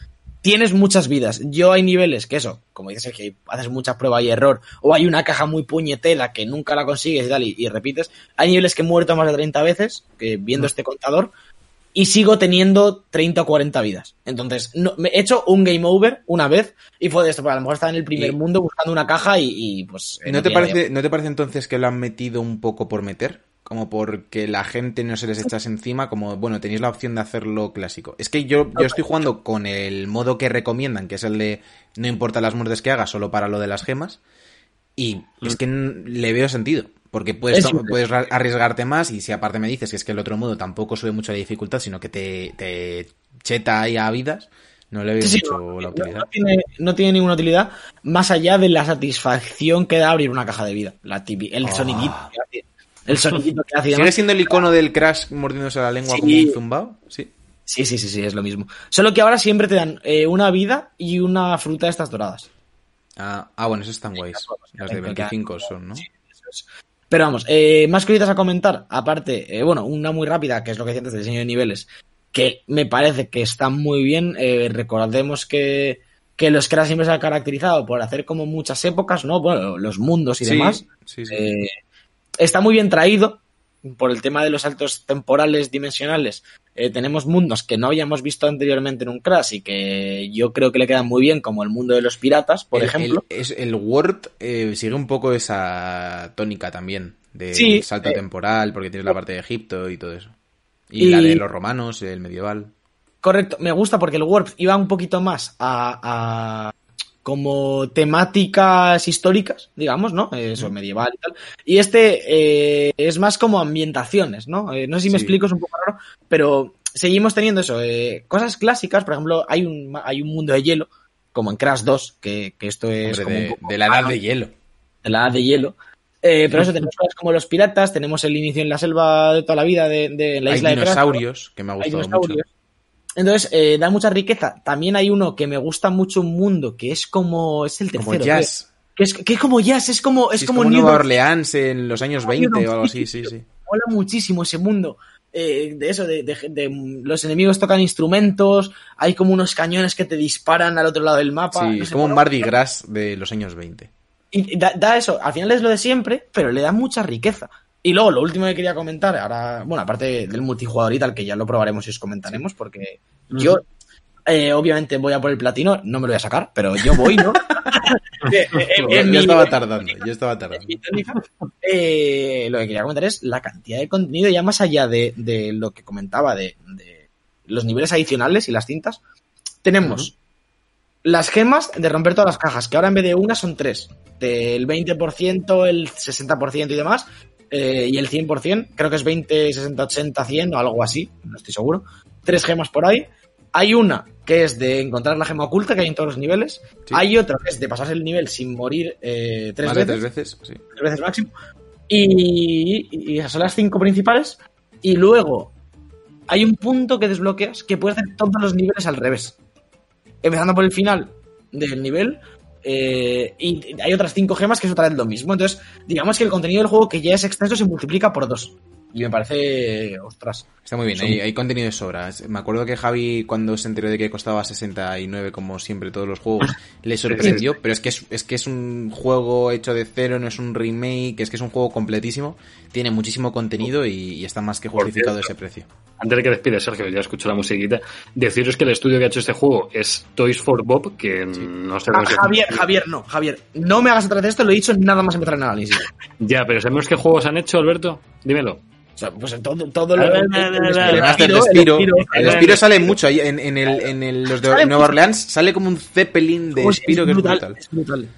S4: tienes muchas vidas. Yo hay niveles que eso, como dices, que haces mucha prueba y error, o hay una caja muy puñetera que nunca la consigues y tal, y, y repites. Hay niveles que he muerto más de 30 veces, que viendo este contador, y sigo teniendo 30 o 40 vidas. Entonces, no, me he hecho un game over una vez, y fue de esto, porque a lo mejor estaba en el primer
S3: Y-
S4: mundo buscando una caja y, y, pues...
S3: ¿No te, parece, ¿No te parece entonces que lo han metido un poco por meter? Como porque la gente no se les echase encima, como, bueno, tenéis la opción de hacerlo clásico. Es que yo, yo estoy jugando con el modo que recomiendan, que es el de no importa las muertes que hagas, solo para lo de las gemas. Y es que le veo sentido. Porque puedes, puedes arriesgarte más y si aparte me dices que es que el otro modo tampoco sube mucho la dificultad, sino que te, te cheta ahí a vidas, no le veo
S4: Sí,
S3: mucho
S4: no,
S3: la utilidad.
S4: no tiene, no tiene ninguna utilidad más allá de la satisfacción que da abrir una caja de vida. La tipi- el
S3: Ah.
S4: sonidito. El sonidito que hace
S3: ¿Sigue siendo el icono del Crash mordiéndose la lengua
S4: Sí.
S3: como un zumbao? Sí.
S4: Sí, sí, sí, sí, es lo mismo. Solo que ahora siempre te dan eh, una vida y una fruta de estas doradas.
S3: Ah, ah, bueno, esos están guays. Las de 25 son, ¿no?
S4: Pero vamos, eh, más cositas a comentar. Aparte, eh, bueno, una muy rápida, que es lo que decía antes del diseño de niveles, que me parece que está muy bien. Eh, recordemos que, que los Crash siempre se han caracterizado por hacer como muchas épocas, ¿no? Bueno, los mundos y
S3: Sí,
S4: demás.
S3: sí, sí.
S4: Está muy bien traído por el tema de los saltos temporales dimensionales. Eh, tenemos mundos que no habíamos visto anteriormente en un Crash y que yo creo que le quedan muy bien, como el mundo de los piratas, por
S3: el,
S4: ejemplo.
S3: El, es, el Word eh, sigue un poco esa tónica también. De
S4: Sí,
S3: salto
S4: eh,
S3: temporal, porque tienes la parte de Egipto y todo eso. Y,
S4: Y-
S3: la de los romanos, el medieval.
S4: Correcto, me gusta porque el Warp iba un poquito más a, a como temáticas históricas, digamos, ¿no? Eso, medieval y tal. Y este eh, es más como ambientaciones, ¿no? Eh, no sé si me
S3: Sí.
S4: explico, es un poco raro, pero seguimos teniendo eso, eh, cosas clásicas, por ejemplo, hay un, hay un mundo de hielo, como en Crash 2, que, que esto es
S3: Hombre,
S4: como un
S3: de,
S4: poco
S3: de la edad de hielo.
S4: de la edad de hielo. Eh, pero eso, tenemos cosas como los piratas, tenemos el inicio en la selva de toda la vida de, de la
S3: Hay
S4: isla de Crash, ¿no?
S3: dinosaurios, que me ha
S4: hay
S3: gustado mucho.
S4: Entonces, eh, da mucha riqueza. También hay uno que me gusta mucho un mundo, que es como. Es el tercero.
S3: Como jazz.
S4: Que es, que es como jazz, es como. Es
S3: Sí,
S4: como,
S3: como
S4: New
S3: Nueva. Orleans en los años 20 o algo así, sí, sí.
S4: Mola muchísimo ese mundo. eh, de eso, de, de- de- los enemigos tocan instrumentos, hay como unos cañones que te disparan al otro lado del mapa.
S3: Sí,
S4: no
S3: es como un Mardi Gras de los años 20.
S4: Y da, da eso, al final es lo de siempre, pero le da mucha riqueza. Y luego, lo último que quería comentar, ahora, bueno, aparte del multijugador y tal, que ya lo probaremos y os comentaremos, porque yo, eh, obviamente, voy a por el platino, no me lo voy a sacar, pero yo voy, ¿no? *laughs* Eh, eh, en- en
S3: yo
S4: mi-
S3: estaba tardando, yo estaba tardando.
S4: eh, lo que quería comentar es la cantidad de contenido, ya más allá de, de lo que comentaba de, de los niveles adicionales y las cintas. Tenemos las gemas de romper todas las cajas, que ahora en vez de una son tres. Del 20%, el 60% y demás. Eh, y el 100%, creo que es 20, 60, 80, 100 o algo así, no estoy seguro. Tres gemas por ahí. Hay una que es de encontrar la gema oculta que hay en todos los niveles.
S3: Sí.
S4: Hay otra que es de pasarse el nivel sin morir eh, tres
S3: de
S4: veces
S3: tres veces, sí.
S4: tres veces máximo. Y, y esas son las cinco principales. Y luego hay un punto que desbloqueas que puedes hacer todos los niveles al revés. Empezando por el final del nivel. Eh, y hay otras cinco gemas que es otra vez lo mismo. Entonces, digamos que el contenido del juego que ya es extenso se multiplica por dos. Y me parece. Ostras.
S3: Está muy bien,
S4: Son-
S3: hay, hay contenido de sobra. Me acuerdo que Javi, cuando se enteró de que costaba 69, como siempre todos los juegos, *laughs* le sorprendió, pero es que es, es que es un juego hecho de cero, no es un remake, es que es un juego completísimo, tiene muchísimo contenido y, y está más que justificado ese precio.
S2: Antes de que despide Sergio, ya escucho la musiquita, deciros que el estudio que ha hecho este juego es Toys for Bob, que no sé
S4: Ah, Javier, Javier, no, Javier. No me hagas otra vez esto, lo he dicho nada más empezar el análisis.
S2: Ya, pero ¿sabemos qué juegos han hecho, Alberto? Dímelo.
S4: O sea, pues todo, todo lo. El-
S2: ver,
S4: el-
S3: Despiro sale mucho ahí en, en el, en el- los de Nueva. Orleans, sale como un Zeppelin de Spiro que es brutal.
S4: Es brutal.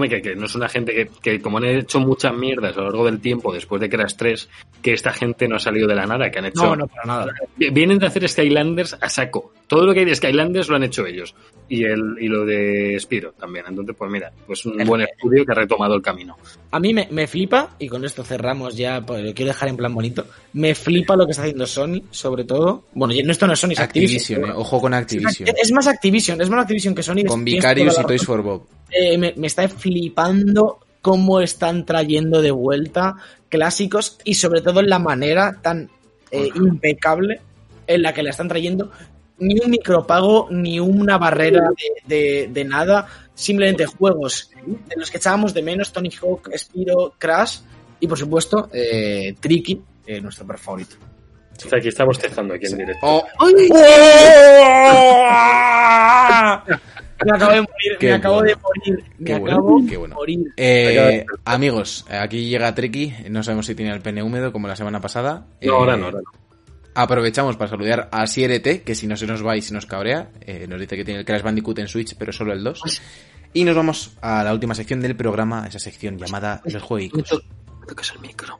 S2: Que, no es una gente que, que como han hecho muchas mierdas a lo largo del tiempo, después de Crash 3, que esta gente no ha salido de la nada, que han hecho...
S4: No, no, para nada.
S2: Vienen de hacer Skylanders a saco. Todo lo que hay de Skylanders lo han hecho ellos. Y el y lo de Spiro también. Entonces, pues mira, pues un buen estudio que ha retomado el camino.
S4: A mí me, me flipa, y con esto cerramos ya, pues lo quiero dejar en plan bonito. Me flipa lo que está haciendo Sony, sobre todo. Bueno, esto no es Sony, es Activision.
S3: Activision, eh, ojo con Activision.
S4: Es más Activision, es más Activision que Sony.
S3: Con Vicarious y Toys for Bob.
S4: Eh, me, me está flipando cómo están trayendo de vuelta clásicos y sobre todo en la manera tan eh, impecable en la que la están trayendo. Ni un micropago, ni una barrera de, de- de nada. Simplemente juegos de los que echábamos de menos. Tony Hawk, Spiro, Crash y por supuesto eh, Tricky, eh, nuestro per favorito.
S2: Está aquí, está bostezando aquí en directo. *laughs*
S3: Oh,
S4: Me acabo de morir,
S3: Qué
S4: me acabo
S3: bueno.
S4: de morir, me
S3: Qué bueno,
S4: acabo
S3: qué bueno.
S4: de morir.
S3: Eh, amigos, aquí llega Treki, no sabemos si tiene el pene húmedo como la semana pasada.
S2: No,
S3: Eh,
S2: ahora no, ahora no.
S3: Aprovechamos para saludar a Sierete, que si no se nos va y se nos cabrea, eh, nos dice que tiene el Crash Bandicoot en Switch, pero solo el 2. Y nos vamos a la última sección del programa, esa sección llamada Los Juegos.
S2: El micro.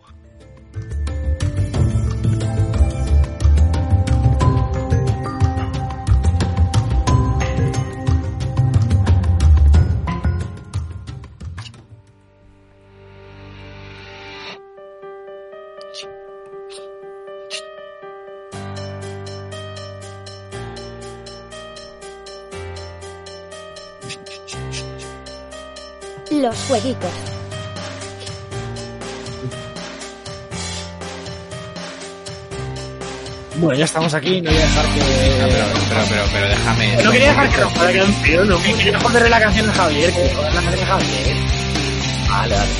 S1: Los jueguitos.
S4: Bueno, ya estamos aquí, no voy a dejar que...
S3: Ah, pero, pero, pero, pero déjame.
S4: No quería dejar que rompa la
S2: canción,
S4: Que quería ponerle la canción a Javier, que joder la canción a Javier. Vale, vale.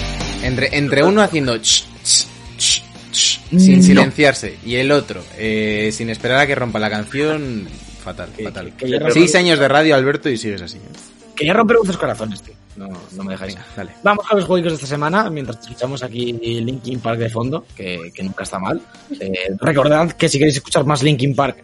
S3: Entre, entre uno haciendo ch, ch, ch, ch, sin
S4: No.
S3: silenciarse y el otro eh, sin esperar a que rompa la canción, fatal, fatal. Seis años de radio, Alberto, y sigues así.
S4: Quería romper vuestros corazones, tío. No, no me dejáis.
S3: Venga, dale.
S4: Vamos con los juegos de esta semana, mientras escuchamos aquí Linkin Park de fondo, que, que nunca está mal. Eh, recordad que si queréis escuchar más Linkin Park,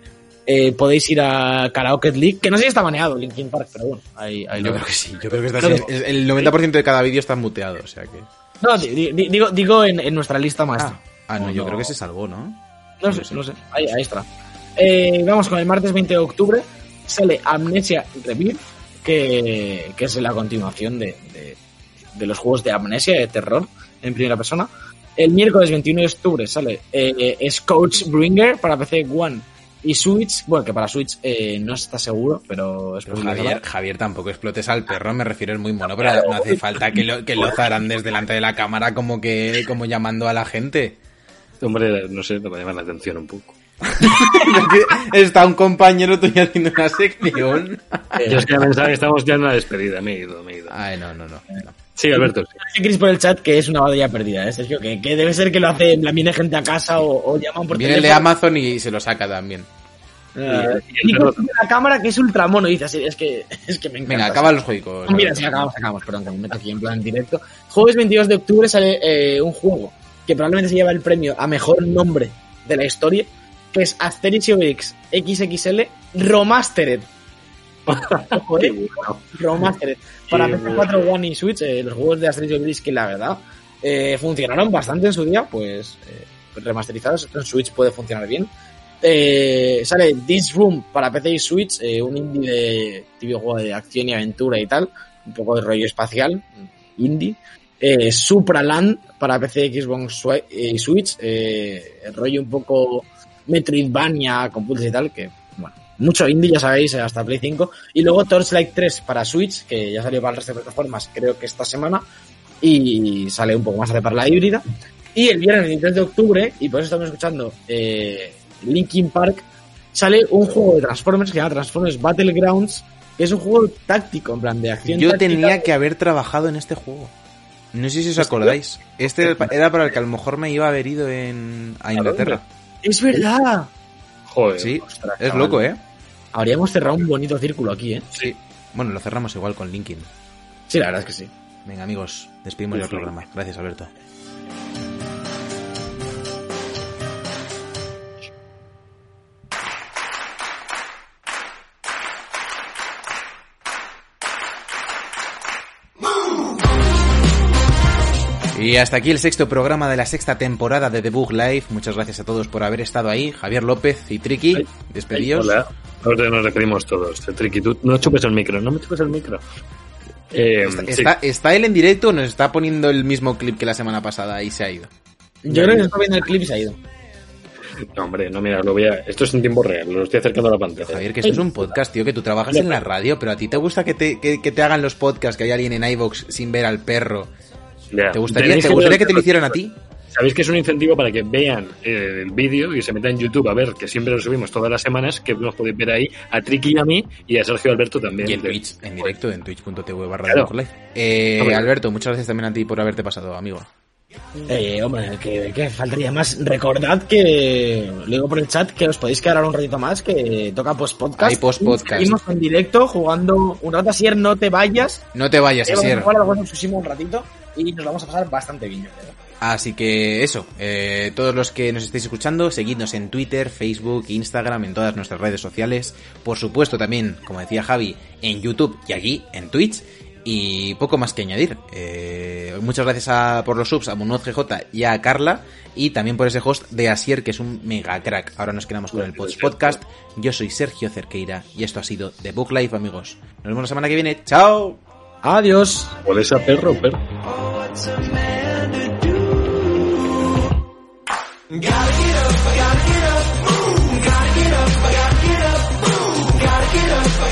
S4: eh, podéis ir a Karaoke League, que no sé si está baneado Linkin Park, pero bueno, ahí, ahí
S3: Yo
S4: lo
S3: creo que sí, yo creo que está
S4: digo.
S3: Es- El 90% de cada vídeo está muteado, o sea que.
S4: No, di- di- digo, digo en, en nuestra lista maestra.
S3: Ah, no,
S4: No,
S3: yo
S4: no.
S3: creo que se salvó, ¿no?
S4: No
S3: No
S4: sé,
S3: sé.
S4: no sé. Ahí, ahí está. Eh, vamos con el martes 20 de octubre. Sale Amnesia Rebirth, que, que es la continuación de, de- de los juegos de Amnesia, de terror, en primera persona. El miércoles 21 de octubre sale eh, Scourge Bringer para PC One y Switch. Bueno, que para Switch eh, no está seguro, pero es
S3: Pero
S4: posible.
S3: Javier, Javier, tampoco explotes al perro, me refiero, es muy mono, pero no hace falta que lo, que lo zarandes delante de la cámara como que como llamando a la gente.
S2: Hombre, no sé, te va a llamar la atención un poco. *laughs*
S3: Está un compañero tuyo haciendo una sección.
S2: Yo es que pensaba que estamos ya en la despedida, me he ido, me he ido.
S3: Ay, no, no, no. no.
S2: Sí, Alberto. sí.
S4: Dice Chris por el chat que es una batalla perdida, ¿eh, Sergio? Que, que debe ser que lo hace, plan, viene gente a casa o, o llaman por
S3: Viene el de. Amazon y se lo saca también.
S4: Eh,
S2: Y-
S4: la cámara que es ultramono, dice así, es que, *laughs* es que me encanta.
S3: Venga, acaba los juegos.
S4: Mira, sí, acabamos, acabamos, perdón, que me meto aquí en plan directo. Jueves 22 de octubre sale eh, un juego que probablemente se lleva el premio a mejor nombre de la historia, que es Asterix y Obelix XXL Remastered. *laughs* Ojo, eh, Remastered. Para
S2: Qué
S4: PS4, One y Switch, eh, los juegos de Asterix y Obelix que la verdad eh, funcionaron bastante en su día, pues eh, remasterizados. Esto en Switch puede funcionar bien. Sale This Room para PC y Switch, un indie de típico juego de acción y aventura y tal, un poco de rollo espacial, indie. Supraland para PC, Xbox y Switch, el rollo un poco Metroidvania con puzzles y tal, que bueno, mucho indie ya sabéis, hasta Play 5. Y luego Torchlight 3 para Switch, que ya salió para el resto de plataformas, creo que esta semana, y sale un poco más tarde para la híbrida. Y el viernes 23 de octubre, y por eso estamos escuchando eh, Linkin Park, sale un juego de Transformers que se llama Transformers Battlegrounds, que es un juego táctico, en plan de acción.
S3: Yo
S4: táctica.
S3: tenía que haber trabajado en este juego. No sé si os acordáis. Este era era para el que a lo mejor me iba a haber ido en, a Inglaterra.
S4: ¡Es verdad!
S2: Joder.
S3: Sí,
S4: Ostras,
S3: es loco, ¿eh?
S4: Habríamos cerrado un bonito círculo aquí, ¿eh?
S3: Sí. Bueno, lo cerramos igual con Linkin.
S4: Sí, la verdad es que sí.
S3: Venga, amigos, despedimos ya el programa. Gracias, Alberto. Y hasta aquí el sexto programa de la sexta temporada de The Book Live. Muchas gracias a todos por haber estado ahí. Javier López y Triki, despedidos.
S2: Hola. Ahora nos despedimos todos. El Tricky, tú no chupes el micro, no me chupes el micro. Eh,
S3: Está,
S2: sí.
S3: está- está él en directo o nos está poniendo el mismo clip que la semana pasada y se ha ido?
S4: Yo creo que está viendo el clip y se ha ido.
S2: No, hombre, no, mira, lo voy a... Esto es en tiempo real, lo estoy acercando a la pantalla.
S3: Javier, que esto es un podcast, tío, que tú trabajas en la radio, pero a ti te gusta que te, que, que te hagan los podcasts, que hay alguien en iVox sin ver al perro. ¿Te gustaría,
S2: Tenéis
S3: ¿te gustaría
S2: ver-
S3: que te lo hicieran a ti?
S2: Sabéis que es un incentivo para que vean eh, el vídeo y se metan en YouTube a ver que siempre lo subimos todas las semanas, que nos podéis ver ahí a Triki y a mí y a Sergio Alberto también.
S3: Y en
S2: De-
S3: Twitch, en directo, en twitch.tv barra
S2: Claro.
S3: Eh,
S2: Hombre.
S3: Alberto, muchas gracias también a ti por haberte pasado, amigo.
S4: Eh, hombre, que, que faltaría más. Recordad que, lo digo por el chat, que os podéis quedar ahora un ratito más, que toca post-podcast.
S3: Hay post-podcast.
S4: Seguimos en directo jugando un rato. Asier, no te vayas.
S3: No te vayas,
S4: Eh, vamos a
S3: Asier.
S4: jugar Tsushima un ratito y nos vamos a pasar bastante bien, creo.
S3: Así que eso, eh, todos los que nos estéis escuchando, seguidnos en Twitter, Facebook, Instagram, en todas nuestras redes sociales. Por supuesto también, como decía Javi, en YouTube y aquí, en Twitch. Y poco más que añadir. Eh, muchas gracias a- por los subs a Munoz GJ y a Carla. Y también por ese host de Asier, que es un mega crack. Ahora nos quedamos con el Podcast. Yo soy Sergio Cerqueira y esto ha sido The Book Life, amigos. Nos vemos la semana que viene. ¡Chao!
S4: Adiós.
S2: ¿Hueles a perro?
S6: Shoulders,